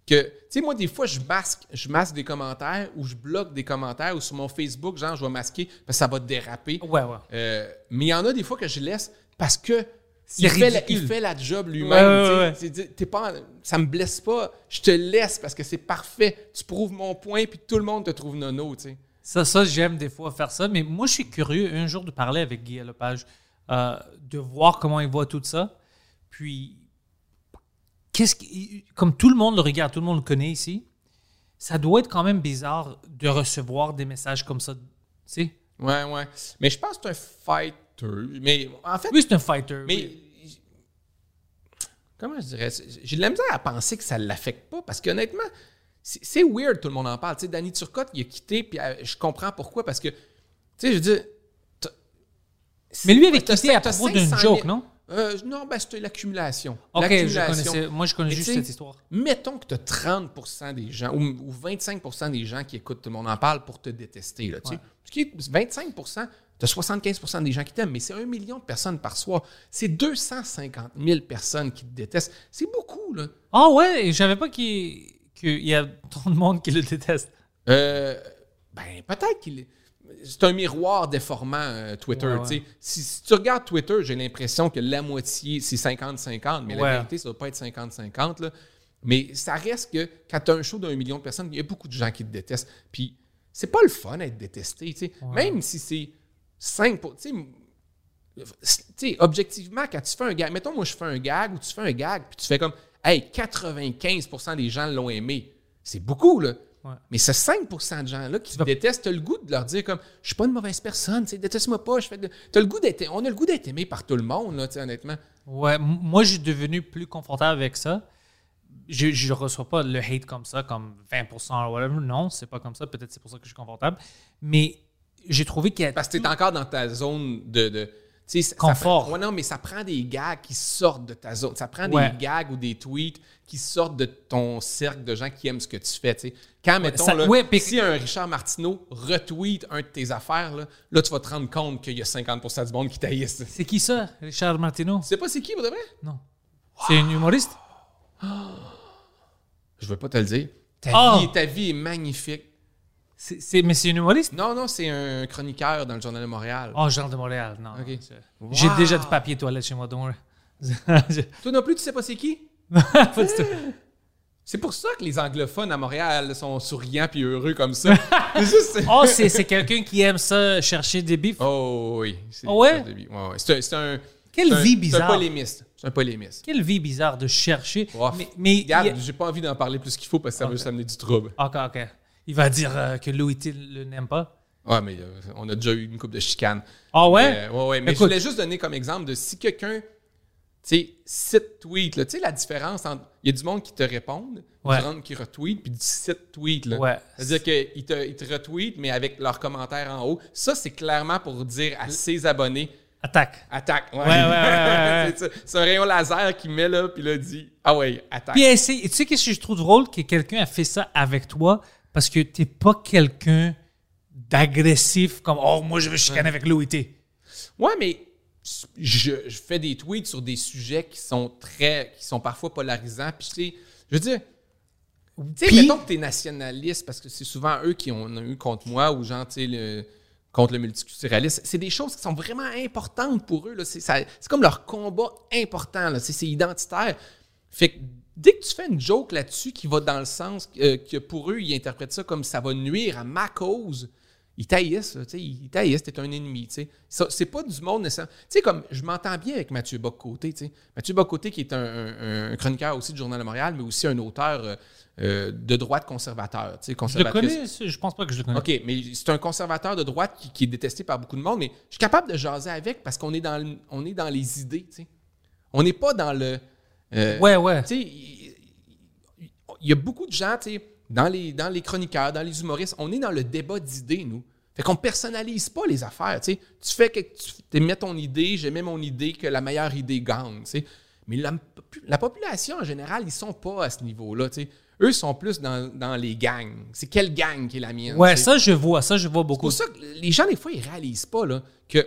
que, tu sais, moi, des fois, je masque, je masque des commentaires ou je bloque des commentaires ou sur mon Facebook, genre, je vais masquer parce que ça va déraper. Ouais, ouais. Euh, mais il y en a des fois que je laisse parce que il fait, la, ridicule. il fait la job lui-même. Ouais, ouais, tu sais. ouais. Pas, ça me blesse pas. Je te laisse parce que c'est parfait. Tu prouves mon point puis tout le monde te trouve nono. Tu sais. Ça, ça j'aime des fois faire ça, mais moi, je suis curieux un jour de parler avec Guy Lepage, euh, de voir comment il voit tout ça. Puis, qu'est-ce qui, comme tout le monde le regarde, tout le monde le connaît ici, ça doit être quand même bizarre de recevoir des messages comme ça. Tu sais? Ouais, ouais. Mais je pense que c'est un fighter. Mais en fait, Oui, c'est un fighter. mais oui. comment je dirais J'ai de la misère à penser que ça ne l'affecte pas parce qu'honnêtement, c'est weird, tout le monde en parle. Tu sais, Danny Turcotte, il a quitté, puis euh, je comprends pourquoi. Parce que, tu sais, je veux dire. t'as- Mais lui avait quitté à propos d'une 500 joke, 000 non? Euh, non, ben c'était l'accumulation. Ok, je L'accumulation. connaissais, moi, je connais juste cette histoire. Mettons que tu as 30% des gens ou, ou 25% des gens qui écoutent Tout le monde en parle pour te détester. Là, tu sais. Ce qui est 25 tu as 75% des gens qui t'aiment, mais c'est un million de personnes par soir. C'est 250 000 personnes qui te détestent. C'est beaucoup, là. Ah ouais, et je savais pas qu'il qu'il y a tant de monde qui le déteste? Euh, ben, peut-être qu'il est. C'est un miroir déformant, euh, Twitter. Ouais, ouais. Si, si tu regardes Twitter, j'ai l'impression que la moitié, c'est 50-50, mais Ouais. la vérité, ça ne doit pas être 50-50. là. Mais ça reste que quand tu as un show d'un million de personnes, il y a beaucoup de gens qui te détestent. Puis c'est pas le fun d'être détesté. Même si c'est 5 pour. Tu sais, tu sais, objectivement, quand tu fais un gag, mettons, moi, je fais un gag ou tu fais un gag, puis tu fais comme, hey, 95% des gens l'ont aimé. C'est beaucoup, là. Ouais. Mais ce 5% de gens-là qui te détestent, t'as le goût de leur dire comme, je suis pas une mauvaise personne, déteste-moi pas, je fais de... T'as le goût d'être, on a le goût d'être aimé par tout le monde, là, honnêtement. Ouais, moi, je suis devenu plus confortable avec ça. Je ne reçois pas le hate comme ça, comme 20% ou whatever. Non, c'est pas comme ça. Peut-être c'est pour ça que je suis confortable. Mais j'ai trouvé qu'il y a. Parce que t'es encore dans ta zone de. Sais, ça- ça Confort. prend- ouais, non, mais ça prend des gags qui sortent de ta zone. Ça prend Ouais. des gags ou des tweets qui sortent de ton cercle de gens qui aiment ce que tu fais. Quand, mettons, ça- là, ouais, puis- si un Richard Martineau retweet un de tes affaires, là, là, tu vas te rendre compte qu'il y a 50% du monde qui taillissent. Tu C'est qui ça, Richard Martineau? Sais pas c'est qui, pour de vrai? Non. C'est un humoriste? Je veux pas te le dire. Ta, Ah! vie, ta vie est magnifique. C'est- Mais c'est un humoriste? Non, non, c'est un chroniqueur dans le Journal de Montréal. Oh, Jean de Montréal. Non. J'ai déjà du papier toilette chez moi, donc. Toi non plus, tu sais pas c'est qui? C'est pour ça que les anglophones à Montréal sont souriants puis heureux comme ça. C'est juste- Oh, c'est c'est quelqu'un qui aime ça, chercher des bifs. Oh oui. C'est Ah ouais? ouais, ouais. C'est un, Quelle c'est un- vie C'est un bizarre. polémiste. C'est un polémiste. Quelle vie bizarre de chercher. Oh, mais mais a- Regarde, j'ai pas envie d'en parler plus qu'il faut parce que ça va juste amener du trouble. Ok, ok. Il va dire euh, que Louis T le n'aime pas. Ouais, mais euh, on a déjà eu une coupe de chicane. Ah ouais? Mais, ouais, ouais. Mais Écoute. je voulais juste donner comme exemple de si quelqu'un. Tu sais, site tweet. Tu sais, la différence entre. Il y a du monde qui te répondent, Ouais. du monde qui retweet, puis du site tweet, là. Ouais. C'est-à-dire qu'ils te, ils te retweetent, mais avec leurs commentaires en haut. Ça, c'est clairement pour dire à ses abonnés Attaque. attaque. Ouais, ouais, c'est un rayon laser qui met là, puis là, dit Ah ouais, attaque. Puis tu sais qu'est-ce que je trouve drôle que quelqu'un a fait ça avec toi parce que t'es pas quelqu'un d'agressif comme oh moi je veux chicaner avec Louis T. Ouais, mais je, je fais des tweets sur des sujets qui sont très, qui sont parfois polarisants. Puis, tu sais, je veux dire, tu sais, mettons que t'es nationaliste, parce que c'est souvent eux qui ont eu contre moi ou genre, tu sais, le- contre le multiculturalisme. C'est des choses qui sont vraiment importantes pour eux. C'est comme leur combat important. c'est identitaire. Fait que dès que tu fais une joke là-dessus qui va dans le sens euh, que pour eux, ils interprètent ça comme ça va nuire à ma cause, ils taillissent, là, tu sais, ils taillissent, t'es un ennemi, tu sais. Ça, C'est pas du monde nécessaire. Tu sais, comme je m'entends bien avec Mathieu Bocoté, tu sais. Mathieu Bocoté qui est un, un- un chroniqueur aussi du Journal de Montréal, mais aussi un auteur euh, euh, de droite conservateur, tu sais, Je le connais, je pense pas que je le connais. OK, mais c'est un conservateur de droite qui, qui est détesté par beaucoup de monde, mais je suis capable de jaser avec parce qu'on est dans le- on est dans les idées, tu sais. On n'est pas dans le euh, Ouais, ouais. tu sais, il y a beaucoup de gens, tu sais, dans les, dans les chroniqueurs, dans les humoristes, on est dans le débat d'idées, nous. Fait qu'on personnalise pas les affaires, tu sais. Tu fais que tu mets ton idée, j'aimais mon idée, que la meilleure idée gagne, tu sais. Mais la, la population, en général, ils sont pas à ce niveau-là, tu sais. Eux sont plus dans, dans les gangs. C'est quelle gang qui est la mienne? Ouais, ça je vois, ça je vois C'est beaucoup. pour ça que les gens, des fois, ils réalisent pas là, que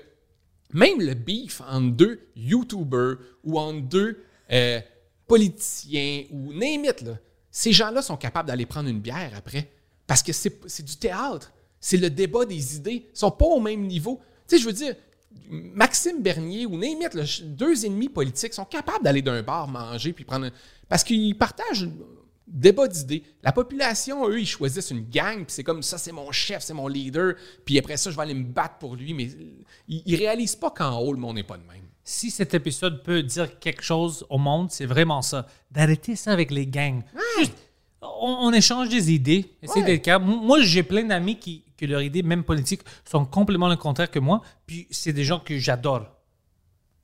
même le beef entre deux YouTubers ou entre deux euh, politiciens ou là, ces gens-là sont capables d'aller prendre une bière après. Parce que c'est du théâtre. C'est le débat des idées. Ils sont pas au même niveau. Tu sais, je veux dire, Maxime Bernier ou name it, là, deux ennemis politiques sont capables d'aller d'un bar manger puis prendre un... Parce qu'ils partagent un débat d'idées. La population, eux, ils choisissent une gang, puis c'est comme ça, c'est mon chef, c'est mon leader, puis après ça, je vais aller me battre pour lui. Mais ils, ils réalisent pas qu'en haut, le monde n'est pas de même. Si cet épisode peut dire quelque chose au monde, c'est vraiment ça. D'arrêter ça avec les gangs. Juste, on, on échange des idées. Ouais. d'être. Moi, j'ai plein d'amis qui, que leurs idées, même politiques, sont complètement le contraire que moi. Puis c'est des gens que j'adore.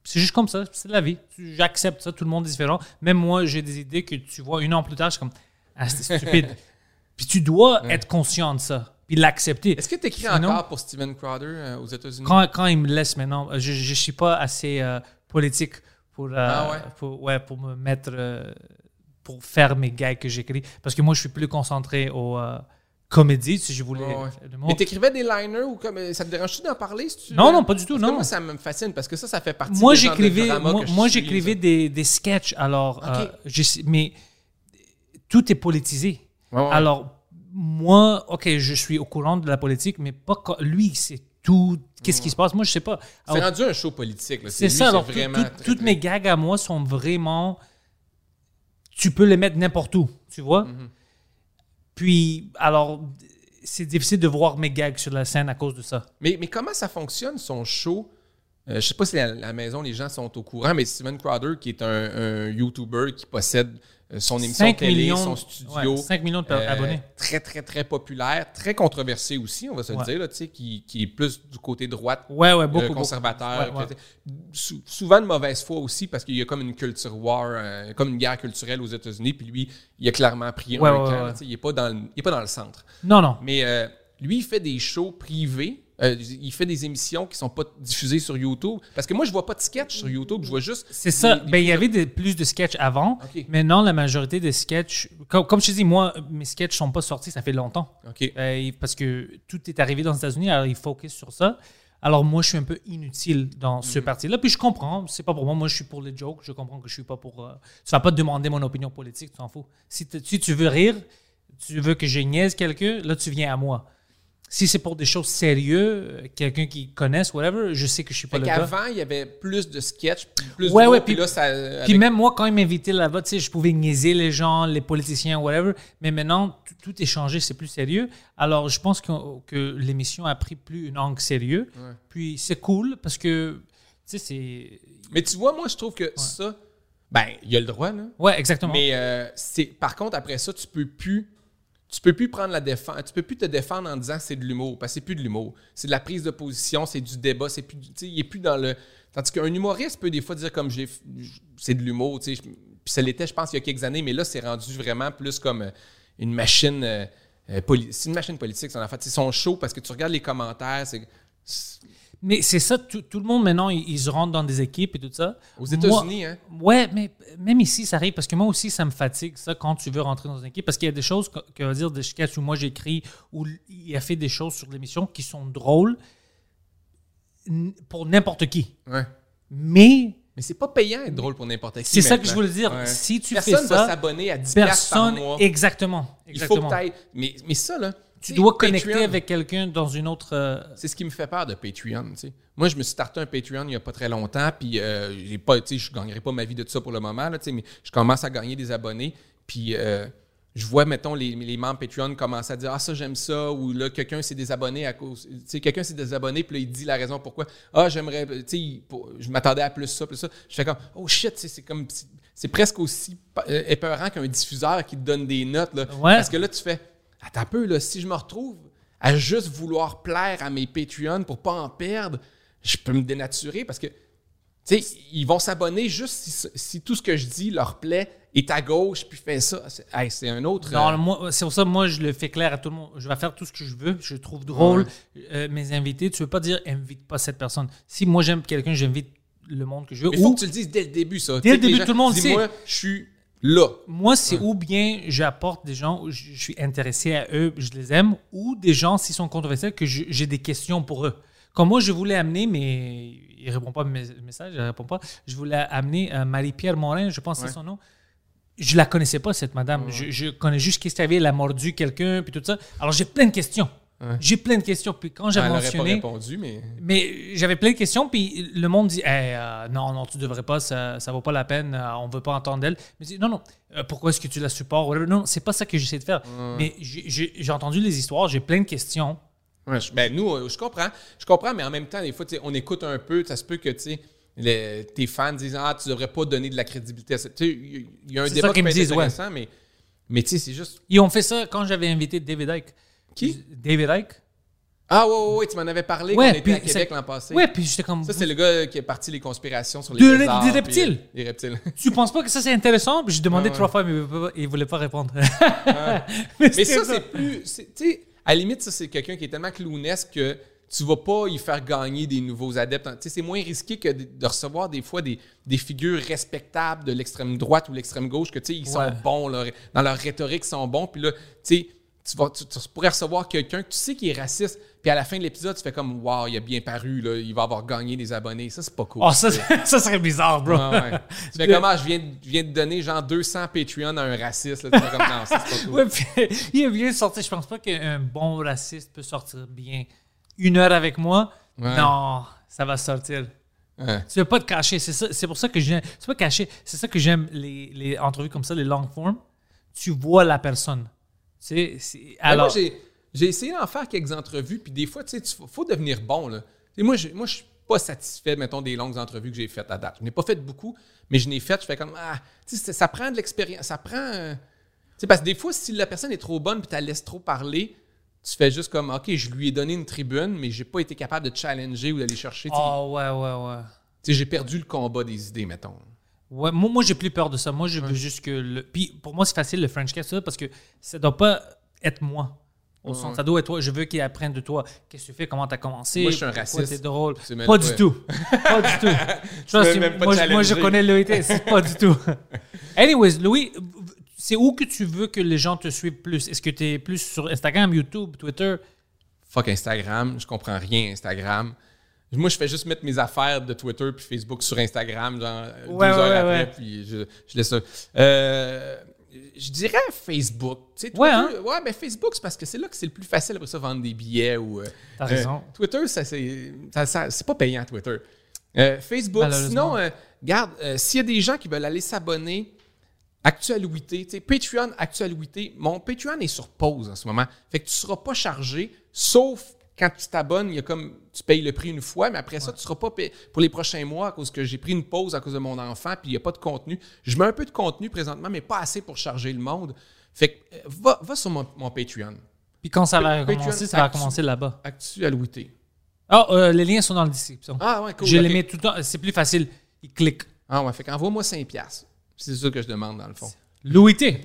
C'est juste comme ça, c'est la vie. J'accepte ça, tout le monde est différent. Même moi, j'ai des idées que tu vois une an plus tard, je suis comme, ah, c'est stupide. puis tu dois être conscient de ça, puis l'accepter. Est-ce que tu écris Sinon- encore pour Steven Crowder euh, aux États-Unis? quand, quand il me laisse maintenant, je ne suis pas assez euh, politique pour, euh, Ah ouais? pour, ouais, pour me mettre, euh, pour faire mes gags que j'écris. Parce que moi, je suis plus concentré aux euh, comédies, si je voulais. Ouais, ouais. faire le mot. Mais t'écrivais des liners ou comme. euh, Ça te dérange-tu d'en parler? Si tu Non, veux? non, pas du tout, Parce que non. Moi, ça me fascine parce que ça, ça fait partie Moi, de j'écrivais, drama moi, j'écrivais des, des sketchs. Alors, euh, je- mais tout est politisé. Ouais. Alors, moi, ok, je suis au courant de la politique, mais pas quand- lui, c'est tout. Qu'est-ce qui se passe Moi, je sais pas. C'est rendu un show politique. C'est lui, ça. Alors, tout- vraiment tout- toutes mes gags à moi sont vraiment. Tu peux les mettre n'importe où, tu vois? Mhm. Puis, alors, c'est difficile de voir mes gags sur la scène à cause de ça. Mais, mais comment ça fonctionne, son show? Euh, je sais pas si à la maison, les gens sont au courant, mais Steven Crowder, qui est un, un YouTuber qui possède son émission 5 télé, millions, son studio. ouais, 5 millions euh, d'abonnés. Très, très, très populaire, très controversé aussi, on va se le dire, là, qui, qui est plus du côté droite Ouais, ouais, euh, beaucoup. beaucoup. conservateur. Ouais. sou- souvent de mauvaise foi aussi parce qu'il y a comme une culture war, euh, comme une guerre culturelle aux États-Unis. Puis lui, il a clairement pris un camp. là, Il n'est pas, dans le- il est pas dans le centre. Non, non. Mais euh, lui, il fait des shows privés. Euh, il fait des émissions qui sont pas diffusées sur YouTube. Parce que moi, je vois pas de sketch sur YouTube. Je vois juste. C'est ça. des- des- Ben, il y avait des- plus de sketchs avant. Maintenant, la majorité des sketchs. Comme, comme je te dis, moi, mes sketchs sont pas sortis, ça fait longtemps. Euh, parce que tout est arrivé dans les États-Unis, alors ils focus sur ça. Alors moi, je suis un peu inutile dans ce Mhm. parti-là. Puis je comprends, c'est pas pour moi. Moi, je suis pour les jokes. Je comprends que je suis pas pour. euh, tu vas pas te demander mon opinion politique, tu t'en fous. Si, si tu veux rire, tu veux que je niaise quelqu'un, là, tu viens à moi. Si c'est pour des choses sérieuses, quelqu'un qui connaisse, whatever, je sais que je suis pas Fait le gars. qu'avant, il y avait plus de sketch, plus Ouais, de ouais, puis puis- là, ça. Puis même moi, quand ils m'invitaient là-bas, tu sais, je pouvais niaiser les gens, les politiciens, whatever. Mais maintenant, tout, est changé, c'est plus sérieux. Alors, je pense que, que l'émission a pris plus une angle sérieux. Puis c'est cool parce que, tu sais, c'est. Mais tu vois, moi, je trouve que ça. Ben, il y a le droit, là. Ouais, exactement. Mais euh, c'est par contre après ça, tu peux plus tu peux plus prendre la défense, tu peux plus te défendre en disant c'est de l'humour, parce que c'est plus de l'humour. C'est de la prise de position, c'est du débat, c'est plus, il est plus dans le. Tandis qu'un humoriste peut des fois dire comme j'ai, c'est de l'humour, tu sais. Puis ça l'était, je pense, il y a quelques années, mais là, c'est rendu vraiment plus comme euh, une machine. euh, euh, c'est une machine politique, son affaire. C'est son show parce que tu regardes les commentaires. Mais c'est ça, tout, tout le monde maintenant, ils, ils rentrent dans des équipes et tout ça. Aux États-Unis, hein? Ouais, mais même ici, ça arrive parce que moi aussi, ça me fatigue, ça, quand tu veux rentrer dans une équipe. Parce qu'il y a des choses, que, que va dire, des sketchs où moi j'écris, où il a fait des choses sur l'émission qui sont drôles pour n'importe qui. Ouais. Mais Mais c'est pas payant être drôle pour n'importe qui. c'est ça que je voulais dire. Ouais. Si tu Personne fais va ça, s'abonner à 10 piastres par personne. mois. Exactement. Il faut exactement. que t'ailles- Mais, mais ça, là. Tu dois connecter Patreon, avec quelqu'un dans une autre. euh, C'est ce qui me fait peur de Patreon. Moi, je me suis starté un Patreon il n'y a pas très longtemps, puis euh, pas, je ne gagnerai pas ma vie de ça pour le moment, là, mais je commence à gagner des abonnés. Puis euh, je vois, mettons, les, les membres Patreon commencer à dire Ah, ça, j'aime ça, ou là, quelqu'un s'est désabonné à cause. Quelqu'un s'est désabonné, puis là, il dit la raison pourquoi. Ah, j'aimerais. Tu sais, il- pour- je m'attendais à plus ça, plus ça. Je fais comme Oh shit, c'est comme. c'est- presque aussi épeurant qu'un diffuseur qui te donne des notes. Là. Ouais. Parce que là, tu fais Attends un peu, là, si je me retrouve à juste vouloir plaire à mes Patreons pour pas en perdre, je peux me dénaturer parce que, tu sais, ils vont s'abonner juste si, si tout ce que je dis leur plaît, est à gauche, puis fait ça. C'est hey, un autre. Non, euh, moi, c'est pour ça que moi, je le fais clair à tout le monde. Je vais faire tout ce que je veux. Je trouve drôle euh, mes invités. Tu veux pas dire invite pas cette personne. Si moi, j'aime quelqu'un, j'invite le monde que je veux. il faut que tu le dises dès le début, ça. Dès le début, gens tout le monde sait. Moi, je suis là. Moi, c'est ou bien j'apporte des gens où je je suis intéressé à eux, je les aime, ou des gens, s'ils sont controversés, que j'ai des questions pour eux. Comme moi, je voulais amener, mais il répond pas à mes messages, il répond pas. Je voulais amener euh, Marie-Pierre Morin, je pense que Ouais. c'est son nom. Je la connaissais pas, cette madame. Je, je connais juste qu'est-ce qu'elle avait, elle a mordu quelqu'un, puis tout ça. Alors, j'ai plein de questions. J'ai plein de questions. Puis quand j'ai Elle n'aurait pas mentionné... répondu, mais. Mais j'avais plein de questions, puis le monde dit Hey, euh, non, non, tu devrais pas, ça, ça vaut pas la peine, euh, on veut pas entendre d'elle. Mais je dis non, non, euh, pourquoi est-ce que tu la supportes? Non, c'est pas ça que j'essaie de faire. Mais j'ai- entendu les histoires, j'ai plein de questions. Ouais, je- ben nous, euh, je comprends. Je comprends, mais en même temps, des fois, on écoute un peu, ça se peut que tu sais, le- tes fans disent Ah, tu devrais pas donner de la crédibilité à ça. Il y a un débat qui me être disent, ouais. intéressant, mais, mais tu sais, c'est juste. Ils ont fait ça quand j'avais invité David Icke. Qui? David Icke. Ah, ouais, ouais, ouais, tu m'en avais parlé Ouais, quand on était puis à Québec l'an passé. Ouais, puis j'étais comme. Ça, c'est le gars qui est parti les conspirations sur les De- lézards, des puis, reptiles. euh, Les reptiles. Tu penses pas que ça c'est intéressant? Puis j'ai demandé Ah ouais. trois fois, mais il voulait pas- il voulait pas répondre. Mais c'était ça, c'est plus. Tu sais, à la limite, ça, c'est quelqu'un qui est tellement clownesque que tu vas pas y faire gagner des nouveaux adeptes. Tu sais, c'est moins risqué que de, de recevoir des fois des, des figures respectables de l'extrême droite ou l'extrême gauche, que tu sais, ils sont bons, dans leur rhétorique, ils sont bons. Puis là, tu sais, tu, vas, tu, tu pourrais recevoir quelqu'un que tu sais qui est raciste, puis à la fin de l'épisode, tu fais comme Waouh, il a bien paru, là, il va avoir gagné des abonnés. Ça, c'est pas cool. Oh, ça, ça serait bizarre, bro. Ah ouais. Tu fais comment je viens, de- je viens de donner genre 200 Patreon à un raciste. Là, tu fais comme non, ça, c'est pas cool. Ouais, puis, il est bien sorti. Je pense pas qu'un bon raciste peut sortir bien. Une heure avec moi, Ouais. non, ça va sortir. Ouais. Tu veux pas te cacher. C'est ça- c'est pour ça que j'aime. C'est pas cacher. C'est ça que j'aime les, les entrevues comme ça, les long form. Tu vois la personne. Ben, alors. moi, j'ai, j'ai essayé d'en faire quelques entrevues, puis des fois, tu sais, il faut devenir bon. Là. Moi, je, moi, je suis pas satisfait, mettons, des longues entrevues que j'ai faites à date. Je n'ai pas fait beaucoup, mais je n'ai fait, je fais comme, ah, tu sais, c'est- ça prend de l'expérience, ça prend... euh, tu sais, parce que des fois, si la personne est trop bonne, puis tu la laisses trop parler, tu fais juste comme, OK, je lui ai donné une tribune, mais j'ai pas été capable de challenger ou d'aller chercher. sais. Oh, ouais, ouais, ouais. Tu sais, j'ai perdu le combat des idées, mettons. Ouais, moi, moi j'ai plus peur de ça. Moi, je veux juste que. Le... Puis pour moi, c'est facile le French ça, parce que ça doit pas être moi. Au sens, ça doit être toi. Je veux qu'il apprenne de toi. Qu'est-ce que tu fais, comment tu as commencé? Moi, je suis un raciste. drôle? C'est même Pas du tout. Pas du tout. Même pas moi, je- moi, je challenger. connais Louis. C'est pas du tout. Anyways, Louis, c'est où que tu veux que les gens te suivent plus? Est-ce que tu es plus sur Instagram, YouTube, Twitter? fuck Instagram, je comprends rien Instagram. Moi, je fais juste mettre mes affaires de Twitter puis Facebook sur Instagram, genre Ouais, heures ouais, après, puis je, je laisse ça. Euh, je dirais Facebook. Tu sais, Twitter, Ouais, hein? ouais, ben Facebook, c'est parce que c'est là que c'est le plus facile après ça vendre des billets ou. euh, T'as raison. Twitter, ça, c'est, ça- ça- c'est pas payant, Twitter. Euh, Facebook, sinon, euh, regarde, euh, s'il y a des gens qui veulent aller s'abonner, Actualité, tu sais, Patreon, Actualité, mon Patreon est sur pause en ce moment. Fait que tu seras pas chargé, sauf quand tu t'abonnes, il y a comme tu payes le prix une fois, mais après ça, tu seras pas payé pour les prochains mois à cause que j'ai pris une pause à cause de mon enfant, puis il n'y a pas de contenu. Je mets un peu de contenu présentement, mais pas assez pour charger le monde. Fait que euh, va, va sur mon, mon Patreon. Puis quand ça va Patreon commencer, ça va actu- commencer là-bas. Actualité. Ah, euh, les liens sont dans la description. Ah ouais, cool. Je les mets tout le temps. C'est plus facile. Ils cliquent. Ah ouais, fait qu'envoie-moi 5$. piastres. C'est ça que je demande dans le fond. Louis T.